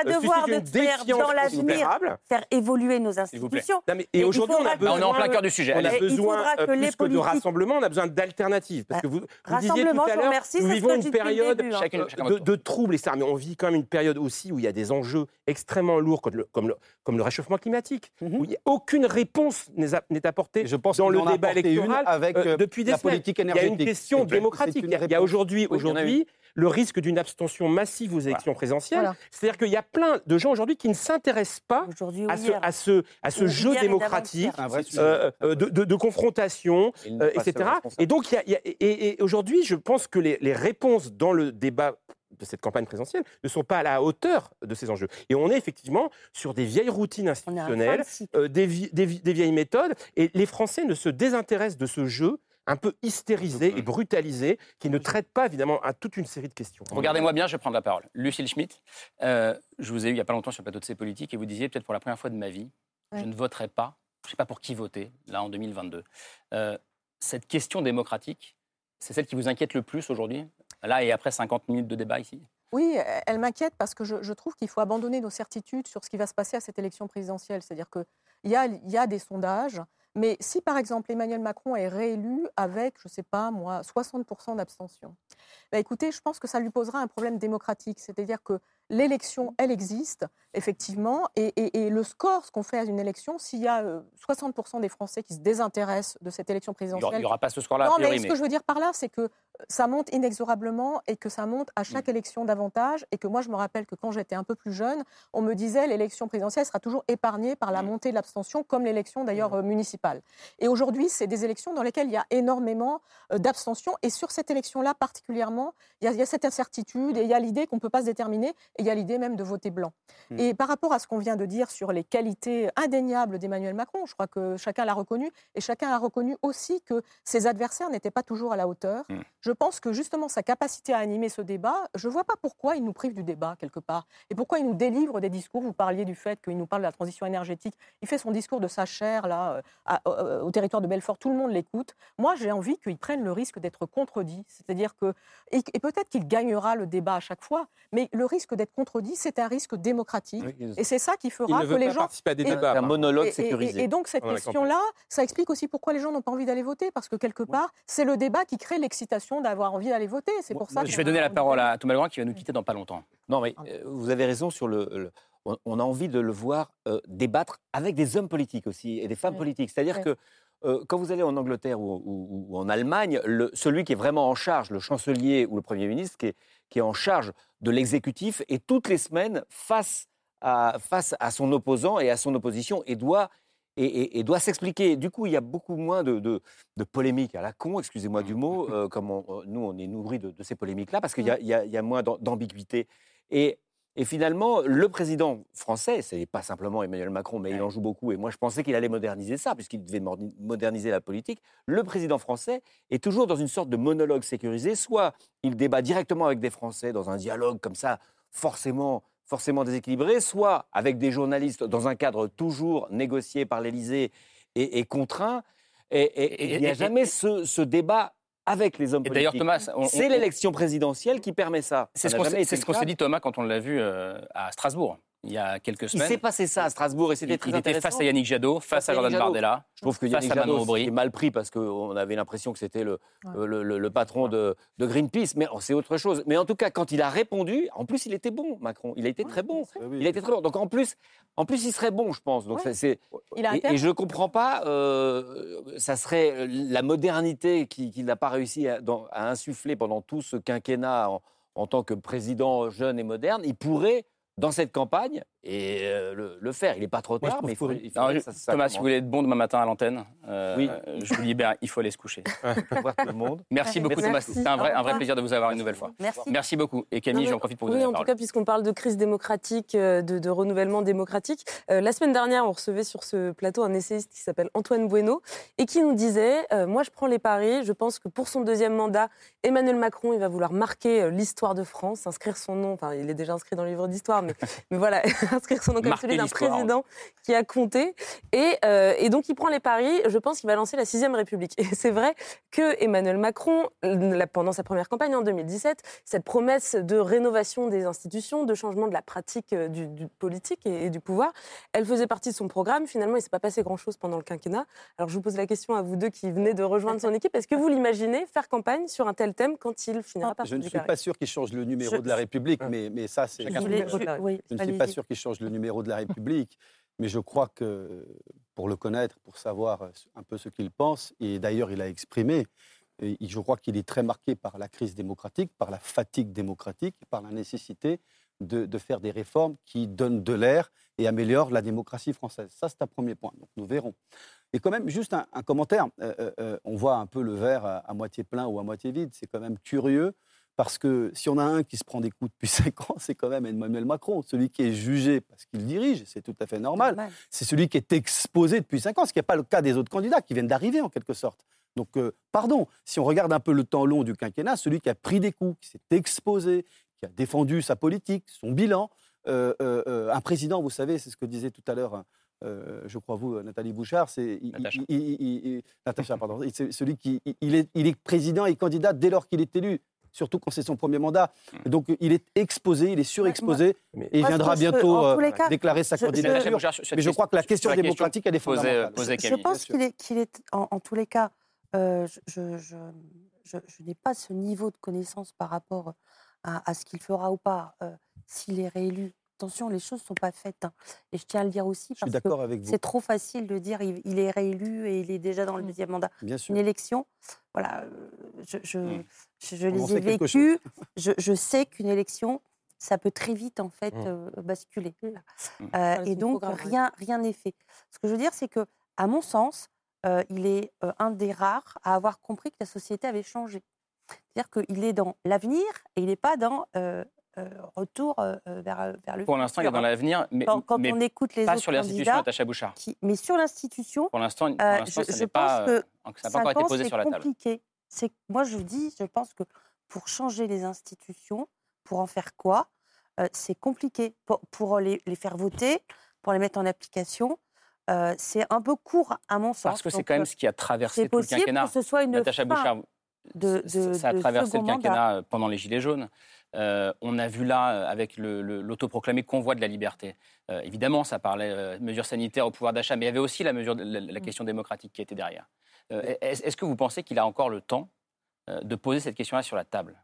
devoir de faire dans l'avenir faire évoluer nos institutions. et aujourd'hui, on, on, est en plein cœur du sujet. On a besoin euh, plus que de rassemblement, on a besoin d'alternatives. Parce que vous, vous disiez tout à l'heure, nous vivons une période hein. de troubles, et ça, mais on vit quand même une période aussi où il y a des enjeux extrêmement lourds comme le réchauffement climatique, mhm. où aucune réponse n'est apportée dans le débat électoral avec euh, depuis des semaines. Il y a une question démocratique. Il y a aujourd'hui le risque d'une abstention massive aux élections présidentielles. C'est-à-dire qu'il y a plein de gens aujourd'hui qui ne s'intéressent pas à ce, à ce, à ce jeu démocratique euh, euh, de, de, confrontation, euh, etc. Et donc, il y a, et, aujourd'hui, je pense que les, les réponses dans le débat de cette campagne présidentielle ne sont pas à la hauteur de ces enjeux. Et on est effectivement sur des vieilles routines institutionnelles, euh, des, vieilles méthodes, et les Français ne se désintéressent de ce jeu un peu hystérisé et brutalisé, qui ne traite pas évidemment à toute une série de questions. Regardez-moi bien, je vais prendre la parole. Lucille Schmitt, euh, je vous ai eu il n'y a pas longtemps sur le plateau de ces politiques et vous disiez peut-être pour la première fois de ma vie, je ne voterai pas, je ne sais pas pour qui voter, là en 2022. Euh, cette question démocratique, c'est celle qui vous inquiète le plus aujourd'hui, là et après 50 minutes de débat ici? Oui, elle m'inquiète parce que je, trouve qu'il faut abandonner nos certitudes sur ce qui va se passer à cette élection présidentielle. C'est-à-dire qu'il y a, y a des sondages, mais si par exemple Emmanuel Macron est réélu avec, je ne sais pas moi, 60% d'abstention, bah, écoutez, je pense que ça lui posera un problème démocratique. C'est-à-dire que l'élection, elle existe, effectivement, et, le score, ce qu'on fait à une élection, s'il y a 60% des Français qui se désintéressent de cette élection présidentielle... Il n'y aura pas ce score-là. Non, mais ce que je veux dire par là, c'est que ça monte inexorablement et que ça monte à chaque mm. élection davantage, et que moi, je me rappelle que quand j'étais un peu plus jeune, on me disait l'élection présidentielle sera toujours épargnée par la mm. montée de l'abstention, comme l'élection d'ailleurs mm. municipale. Et aujourd'hui, c'est des élections dans lesquelles il y a énormément d'abstention, et sur cette élection-là particulièrement, il y, a, il y, a, cette incertitude, et il y a l'idée qu'on ne peut pas se déterminer, il y a l'idée même de voter blanc. Hmm. Et par rapport à ce qu'on vient de dire sur les qualités indéniables d'Emmanuel Macron, je crois que chacun l'a reconnu, et chacun a reconnu aussi que ses adversaires n'étaient pas toujours à la hauteur. Hmm. Je pense que justement sa capacité à animer ce débat, je ne vois pas pourquoi il nous prive du débat quelque part, et pourquoi il nous délivre des discours. Vous parliez du fait qu'il nous parle de la transition énergétique. Il fait son discours de sa chair là, euh, euh, au territoire de Belfort, tout le monde l'écoute. Moi, j'ai envie qu'il prenne le risque d'être contredit, c'est-à-dire que, et, et peut-être qu'il gagnera le débat à chaque fois, mais le risque d'être contredit, c'est un risque démocratique. et c'est ça qui fera que les gens. À des débats, un monologue sécurisé. Et, donc, cette question-là, ça explique aussi pourquoi les gens n'ont pas envie d'aller voter. Parce que quelque part, c'est le débat qui crée l'excitation d'avoir envie d'aller voter. C'est pour ça Je vais donner la parole à Thomas Legrand qui va nous quitter dans pas longtemps. Non, mais euh, vous avez raison sur le, on a envie de le voir euh, débattre avec des hommes politiques aussi et des femmes politiques. C'est-à-dire que euh, quand vous allez en Angleterre ou, en Allemagne, le, celui qui est vraiment en charge, le chancelier ou le Premier ministre, qui est, qui est en charge de l'exécutif, est toutes les semaines face à, face à son opposant et à son opposition et doit, et, doit s'expliquer. Du coup, il y a beaucoup moins de, de, polémiques à la con, excusez-moi du mot, euh, comme nous, on est nourris de, ces polémiques-là, parce qu'il y, y, y, a moins d'ambiguïté. Et et finalement, le président français, ce n'est pas simplement Emmanuel Macron, mais il en joue beaucoup, et moi je pensais qu'il allait moderniser ça, puisqu'il devait moderniser la politique, le président français est toujours dans une sorte de monologue sécurisé, soit il débat directement avec des Français dans un dialogue comme ça, forcément forcément déséquilibré, soit avec des journalistes dans un cadre toujours négocié par l'Élysée et, contraint. Et, il n'y a jamais ce, ce débat avec les hommes politiques. D'ailleurs, Thomas, c'est l'élection présidentielle qui permet ça. C'est ce qu'on s'est dit, Thomas, quand on l'a vu euh, à Strasbourg il y a quelques semaines. Il s'est passé ça à Strasbourg et c'était très il était face à Yannick Jadot, face, à Jordan Bardella. Je trouve que Yannick Jadot est mal pris parce qu'on avait l'impression que c'était le, le, patron de, de, Greenpeace, mais c'est autre chose. Mais en tout cas, quand il a répondu, en plus, il était bon, Macron. Il a été très bon. Il a été très bon. Donc en plus, en plus, il serait bon, je pense. Donc c'est. Et, je ne comprends pas. Euh, ça serait la modernité qu'il n'a pas réussi à, insuffler pendant tout ce quinquennat en, en tant que président jeune et moderne. Il pourrait dans cette campagne et euh, le, faire. Il n'est pas trop tard, mais il faut. Thomas, si vous voulez être bon demain matin à l'antenne, euh, oui. je vous libère, il faut aller se coucher. voir tout le monde. Merci beaucoup, Thomas. C'était un vrai, un vrai plaisir de vous avoir une nouvelle fois. Merci. Merci beaucoup. Et Camille, j'en profite pour vous oui, donner la parole. en tout cas, puisqu'on parle de crise démocratique, euh, de, renouvellement démocratique, la semaine dernière, on recevait sur ce plateau un essayiste qui s'appelle Antoine Bueno et qui nous disait Moi, je prends les paris. Je pense que pour son deuxième mandat, Emmanuel Macron, il va vouloir marquer l'histoire de France, inscrire son nom. Enfin, il est déjà inscrit dans le livre d'histoire, mais, mais voilà, inscrire son nom comme celui d'un président qui a compté. Et, euh, et, donc, il prend les paris. Je pense qu'il va lancer la sixième République. Et c'est vrai que Emmanuel Macron, pendant sa première campagne en 2017, cette promesse de rénovation des institutions, de changement de la pratique euh, du, politique et, du pouvoir, elle faisait partie de son programme. Finalement, il ne s'est pas passé grand-chose pendant le quinquennat. Alors, je vous pose la question à vous deux qui venez de rejoindre son équipe. Est-ce que vous l'imaginez faire campagne sur un tel thème quand il finira par Je ne suis pas sûr qu'il change le numéro de la République, mais, mais ça, c'est... Je, je ne suis pas sûr qu'il change le numéro de la République. Mais je crois que pour le connaître, pour savoir un peu ce qu'il pense, et d'ailleurs il a exprimé, je crois qu'il est très marqué par la crise démocratique, par la fatigue démocratique, par la nécessité de, faire des réformes qui donnent de l'air et améliorent la démocratie française. Ça, c'est un premier point. Donc nous verrons. Et quand même, juste un, commentaire. Euh, euh, euh, on voit un peu le verre à, moitié plein ou à moitié vide. C'est quand même curieux Parce que si on a un qui se prend des coups depuis 5 ans, c'est quand même Emmanuel Macron. Celui qui est jugé parce qu'il dirige, c'est tout à fait normal. C'est celui qui est exposé depuis 5 ans, ce qui n'est pas le cas des autres candidats qui viennent d'arriver en quelque sorte. Donc, euh, pardon, si on regarde un peu le temps long du quinquennat, celui qui a pris des coups, qui s'est exposé, qui a défendu sa politique, son bilan, euh, euh, un président, vous savez, c'est ce que disait tout à l'heure je crois vous, Nathalie Bouchard, c'est Natacha. pardon, celui qui il est, il est, président et candidat dès lors qu'il est élu surtout quand c'est son premier mandat. Mmh. Donc il est exposé, il est surexposé, et il viendra bientôt euh, déclarer sa candidature. mais je crois que la question démocratique, elle est fondamentale. je, pense qu'il est, qu'il est en, tous les cas, euh, je, je, n'ai pas ce niveau de connaissance par rapport à, ce qu'il fera ou pas euh, s'il est réélu attention, les choses ne sont pas faites. Hein. Et je tiens à le dire aussi, parce que c'est trop facile de dire il, est réélu et il est déjà dans le mmh. deuxième mandat. Bien sûr. Une élection, voilà, euh, je, je, mmh. je, les ai vécues. Je, sais qu'une élection, ça peut très vite en fait mmh. euh, basculer. Euh, et donc rien rien n'est fait. Ce que je veux dire, c'est que à mon sens, il est un des rares à avoir compris que la société avait changé. C'est-à-dire qu'il est dans l'avenir et il n'est pas dans euh, retour euh, euh, vers, vers le Pour l'instant, il est dans l'avenir, mais, quand, on écoute les pas autres sur l'institution Natacha Bouchard. mais sur l'institution, pour l'instant, je, pense que ça n'a pas encore été posé sur la table. C'est moi, je dis, je pense que pour changer les institutions, pour en faire quoi, c'est compliqué. Pour, les, les, faire voter, pour les mettre en application, c'est un peu court à mon sens. Parce que c'est quand même ce qui a traversé tout le quinquennat. Que ce soit une Natacha Bouchard, de, de, ça a traversé le quinquennat pendant les Gilets jaunes. Euh, on a vu là, euh, avec l'autoproclamé convoi de la liberté, euh, évidemment, ça parlait mesures sanitaires au pouvoir d'achat, mais il y avait aussi la, mesure, la, mm. question démocratique qui était derrière. Est-ce que vous pensez qu'il a encore le temps de poser cette question-là sur la table?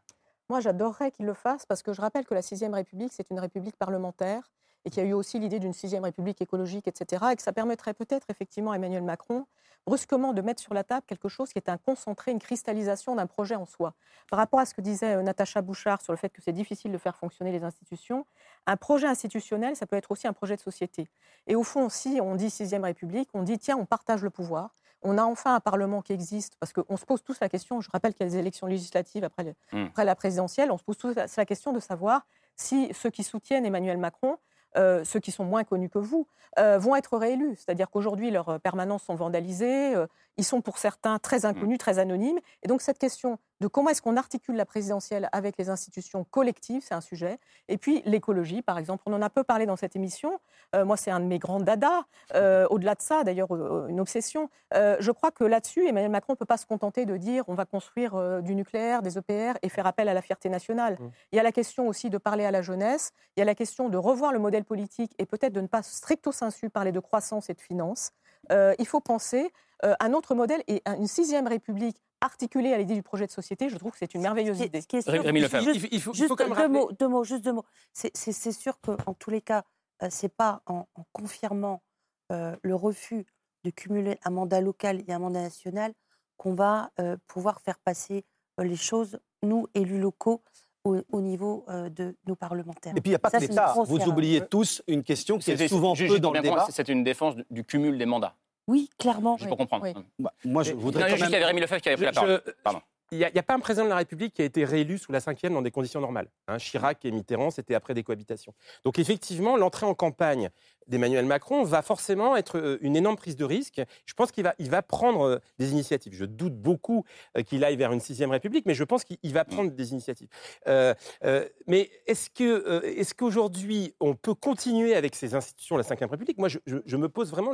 Moi, j'adorerais qu'il le fasse parce que je rappelle que la Sixième République, c'est une république parlementaire et qu'il y a eu aussi l'idée d'une Sixième République écologique, etc. Et que ça permettrait peut-être effectivement à Emmanuel Macron brusquement de mettre sur la table quelque chose qui est un concentré, une cristallisation d'un projet en soi. Par rapport à ce que disait euh, Natacha Bouchard sur le fait que c'est difficile de faire fonctionner les institutions, un projet institutionnel, ça peut être aussi un projet de société. Et au fond, si on dit sixième République, on dit tiens, on partage le pouvoir. On a enfin un Parlement qui existe, parce qu'on se pose tous la question, je rappelle qu'il y a des élections législatives après, mmh. après la présidentielle, on se pose tous la question de savoir si ceux qui soutiennent Emmanuel Macron euh, ceux qui sont moins connus que vous, euh, vont être réélus. C'est-à-dire qu'aujourd'hui, leurs euh, permanences sont vandalisées, ils sont pour certains très mmh. inconnus, très anonymes. Et donc cette question de comment est-ce qu'on articule la présidentielle avec les institutions collectives, c'est un sujet. Et puis l'écologie, par exemple, on en a peu parlé dans cette émission. moi, c'est un de mes grands dadas. Au-delà de ça, d'ailleurs, une obsession. je crois que là-dessus, Emmanuel Macron ne peut pas se contenter de dire on va construire du nucléaire, des EPR et faire appel à la fierté nationale. Mmh. Il y a la question aussi de parler à la jeunesse. Il y a la question de revoir le modèle politique et peut-être de ne pas stricto sensu parler de croissance et de finance. Euh, il faut penser euh, un autre modèle et une sixième république articulée à l'idée du projet de société. Je trouve que c'est une merveilleuse idée. Rémi Juste, il faut, juste deux, mots, deux, mots, juste deux mots. C'est sûr qu'en tous les cas, euh, c'est pas en, confirmant le refus de cumuler un mandat local et un mandat national qu'on va pouvoir faire passer les choses, nous, élus locaux, au, niveau euh, de nos parlementaires. Et puis il n'y a pas que l'État. Vous oubliez tous une question qui est, souvent peu dans le débat. C'est une défense du cumul des mandats. Oui, clairement. Je peux comprendre. Bah, moi, je voudrais. juste, il y avait Rémi Lefebvre qui avait pris la parole. Pardon il n'y a, pas un président de la République qui a été réélu sous la cinquième dans des conditions normales. Hein. Chirac et Mitterrand, c'était après des cohabitations. Donc effectivement, l'entrée en campagne d'Emmanuel Macron va forcément être euh, une énorme prise de risque. Je pense qu'il va, prendre euh, des initiatives. Je doute beaucoup euh, qu'il aille vers une sixième République, mais je pense qu'il va prendre des initiatives. mais est-ce que, est-ce qu'aujourd'hui on peut continuer avec ces institutions la cinquième République? Moi, je, me pose vraiment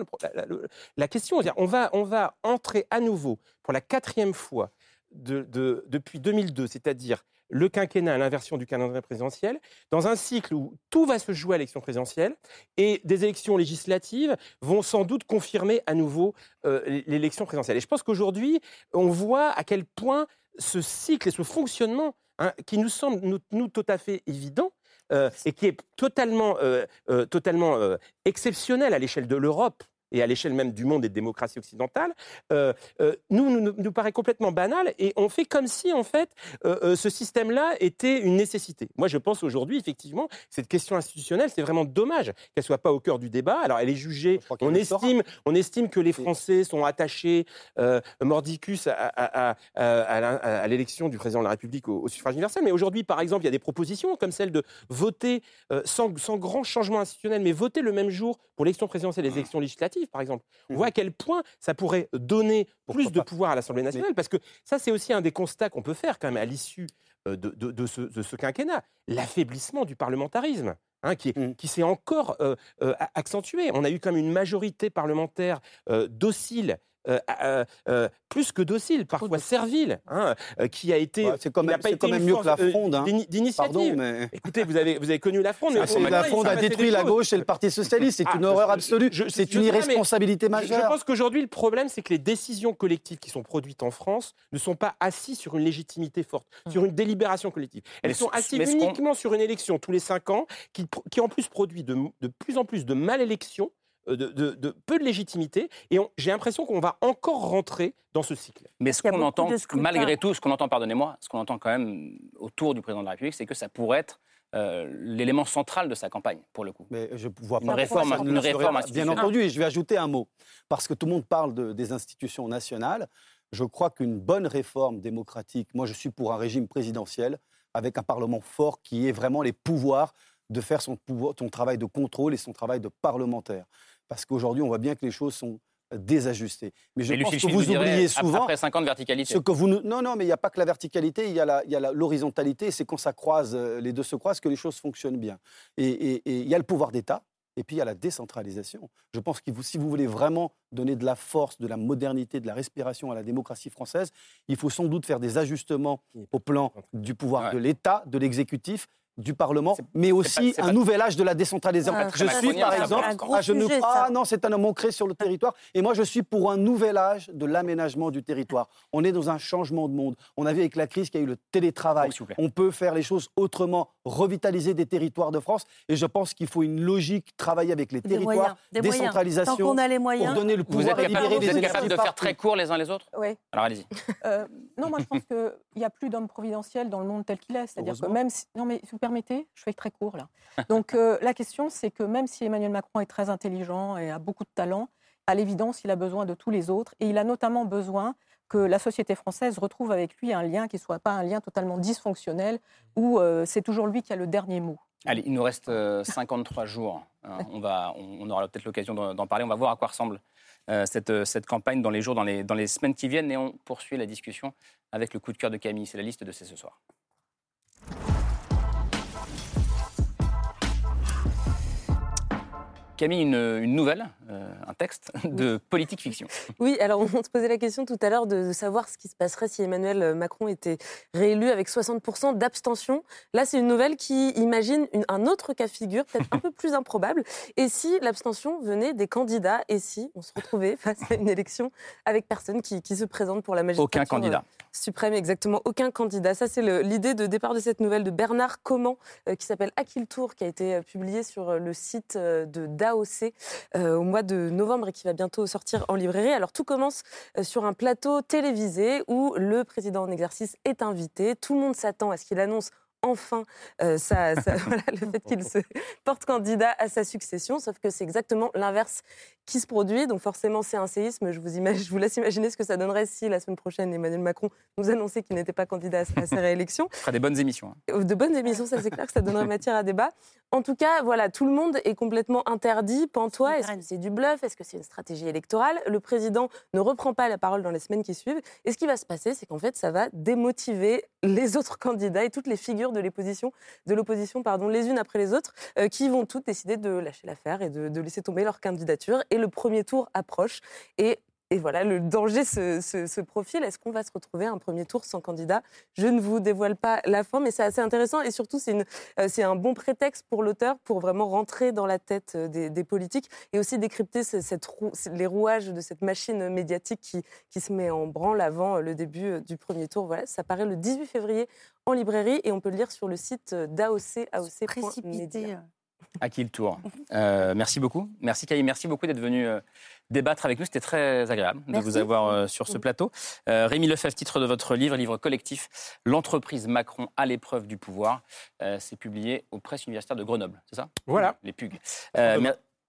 la, question. On va, on va entrer à nouveau pour la quatrième fois de, depuis 2002, c'est-à-dire le quinquennat l'inversion du calendrier présidentiel, dans un cycle où tout va se jouer à l'élection présidentielle et des élections législatives vont sans doute confirmer à nouveau euh, l'élection présidentielle. Et je pense qu'aujourd'hui, on voit à quel point ce cycle et ce fonctionnement, hein, qui nous semble nous, tout à fait évident, euh, et qui est totalement, euh, totalement exceptionnel à l'échelle de l'Europe, et à l'échelle même du monde et de démocratie occidentale, euh, euh, nous, nous, paraît complètement banal et on fait comme si, en fait, euh, ce système-là était une nécessité. Moi, je pense aujourd'hui, effectivement, cette question institutionnelle, c'est vraiment dommage qu'elle soit pas au cœur du débat. Alors, elle est jugée, on estime, on estime que les Français sont attachés mordicus à, à, l'élection du président de la République au, suffrage universel, mais aujourd'hui, par exemple, il y a des propositions comme celle de voter sans, sans grand changement institutionnel, mais voter le même jour pour l'élection présidentielle et les élections législatives, par exemple. On voit à quel point ça pourrait donner plus de pouvoir à l'Assemblée nationale, parce que ça, c'est aussi un des constats qu'on peut faire quand même à l'issue euh, de, ce, quinquennat, l'affaiblissement du parlementarisme. Hein, qui, mmh. qui s'est encore euh, euh, accentué. On a eu comme une majorité parlementaire docile euh, euh, euh, plus que docile, parfois servile, hein, qui a été. c'est quand, même, quand même mieux que la fronde. Hein. D'initiative. Mais... Écoutez, vous avez, vous avez connu la fronde. Ah, la fronde a détruit la gauche et le Parti Socialiste. C'est ah, une horreur absolue. C'est une irresponsabilité majeure. Je pense qu'aujourd'hui, le problème, c'est que les décisions collectives qui sont produites en France ne sont pas assises sur une légitimité forte, hum. sur une délibération collective. Elles sont assises uniquement sur une élection tous les cinq ans, qui, qui en plus produit de, de plus en plus de mal-élections euh, de, peu de légitimité. Et j'ai l'impression qu'on va encore rentrer dans ce cycle. Mais ce qu'on entend, malgré tout, ce qu'on entend, pardonnez-moi, ce qu'on entend quand même autour du président de la République, c'est que ça pourrait être euh, l'élément central de sa campagne, pour le coup. Mais je vois pas une réforme, une réforme Bien entendu, et je vais ajouter un mot, parce que tout le monde parle de, des institutions nationales. Je crois qu'une bonne réforme démocratique, moi je suis pour un régime présidentiel avec un Parlement fort qui ait vraiment les pouvoirs de faire son, pouvoir, son travail de contrôle et son travail de parlementaire parce qu'aujourd'hui, on voit bien que les choses sont désajustées. Mais je pense que vous oubliez souvent. Après 50 verticalités. Ce que vous, non, non, mais il n'y a pas que la verticalité, il y a l'horizontalité. C'est quand ça croise, euh, les deux se croisent, que les choses fonctionnent bien. Et il y a le pouvoir d'État. Et puis il y a la décentralisation. Je pense que si vous voulez vraiment donner de la force, de la modernité, de la respiration à la démocratie française, il faut sans doute faire des ajustements au plan du pouvoir de l'État, de l'exécutif, du Parlement, mais aussi un nouvel âge de la décentralisation. je suis, par exemple, ah, je ne... ah non, c'est un homme ancré sur le territoire, et moi je suis pour un nouvel âge de l'aménagement du territoire. On est dans un changement de monde. On a vu avec la crise qu'il y a eu le télétravail. On peut faire les choses autrement, revitaliser des territoires de France, et je pense qu'il faut une logique, travailler avec les territoires, décentralisation, Tant a les moyens. pour donner le pouvoir vous êtes capable, vous êtes capable de faire très court les uns les autres Oui. Alors allez-y. Euh, non, moi je pense qu'il n'y a plus d'hommes providentiels dans le monde tel qu'il est. C'est-à-dire que même si... Non mais permettez, je fais très court là. Donc euh, la question, c'est que même si Emmanuel Macron est très intelligent et a beaucoup de talent, à l'évidence, il a besoin de tous les autres. Et il a notamment besoin que la société française retrouve avec lui un lien qui ne soit pas un lien totalement dysfonctionnel, où euh, c'est toujours lui qui a le dernier mot. Allez, il nous reste 53 euh, jours. Hein. on, va, on, aura peut-être l'occasion d'en parler. On va voir à quoi ressemble cette, cette, campagne dans les jours, dans les, dans les semaines qui viennent. Et on poursuit la discussion avec le coup de cœur de Camille. C'est la liste de C'est ce soir. Camille, une, une nouvelle, euh, un texte de politique fiction. Oui, alors on se posait la question tout à l'heure de, savoir ce qui se passerait si Emmanuel Macron était réélu avec 60% d'abstention. Là, c'est une nouvelle qui imagine un autre cas de figure, peut-être un peu plus improbable. Et si l'abstention venait des candidats? Et si on se retrouvait face à une élection avec personne qui, se présente pour la magistrature Aucun candidat. Euh, suprême, exactement. Aucun candidat. Ça, c'est l'idée de départ de cette nouvelle de Bernard Comment, euh, qui s'appelle Aquil Tour, qui a été publiée sur le site de Da AOC euh, au mois de novembre et qui va bientôt sortir en librairie. Alors tout commence euh, sur un plateau télévisé où le président en exercice est invité. Tout le monde s'attend à ce qu'il annonce enfin euh, ça, le fait qu'il se porte candidat à sa succession, sauf que c'est exactement l'inverse qui se produit. Donc forcément, c'est un séisme. Je vous, imagine, je vous laisse imaginer ce que ça donnerait si la semaine prochaine, Emmanuel Macron nous annonçait qu'il n'était pas candidat à sa réélection. Ce sera des bonnes émissions. Hein. De bonnes émissions, ça c'est clair que ça donnerait matière à débat. En tout cas, voilà, tout le monde est complètement interdit. Pantois, est-ce que c'est du bluff? Est-ce que c'est une stratégie électorale? Le président ne reprend pas la parole dans les semaines qui suivent. Et ce qui va se passer, c'est qu'en fait, ça va démotiver les autres candidats et toutes les figures de l'opposition, les unes après les autres, euh, qui vont toutes décider de lâcher l'affaire et de, laisser tomber leur candidature. Et le premier tour approche. Et voilà, le danger se, profile. Est-ce qu'on va se retrouver un premier tour sans candidat? Je ne vous dévoile pas la fin, mais c'est assez intéressant. Et surtout, c'est euh, un bon prétexte pour l'auteur pour vraiment rentrer dans la tête euh, des, politiques et aussi décrypter cette les rouages de cette machine médiatique qui, qui se met en branle avant le début euh, du premier tour. Voilà, ça paraît le 18 février en librairie et on peut le lire sur le site d'AOC, AOC. À qui le tour Merci beaucoup. Merci Camille, merci beaucoup d'être venu débattre avec nous. C'était très agréable de vous avoir sur ce plateau. Rémi Lefebvre, titre de votre livre, livre collectif L'entreprise Macron à l'épreuve du pouvoir. C'est publié aux presses universitaires de Grenoble, c'est ça? Voilà. Les PUG.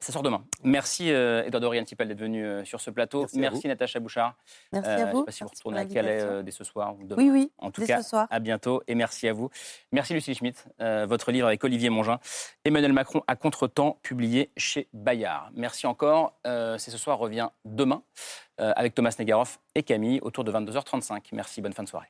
Ça sort demain. Merci euh, Edouard Dorian d'être venu euh, sur ce plateau. Merci, Natacha Bouchard. Merci à vous. Je ne sais pas si vous retournez à Calais euh, dès ce soir ou demain. Oui, oui. En tout cas, à bientôt et merci à vous. Merci Lucie Schmitt. Euh, votre livre avec Olivier Mongin. Emmanuel Macron à contre-temps, publié chez Bayard. Merci encore. C'est ce soir revient demain avec Thomas Negaroff et Camille autour de 22h35. Merci, bonne fin de soirée.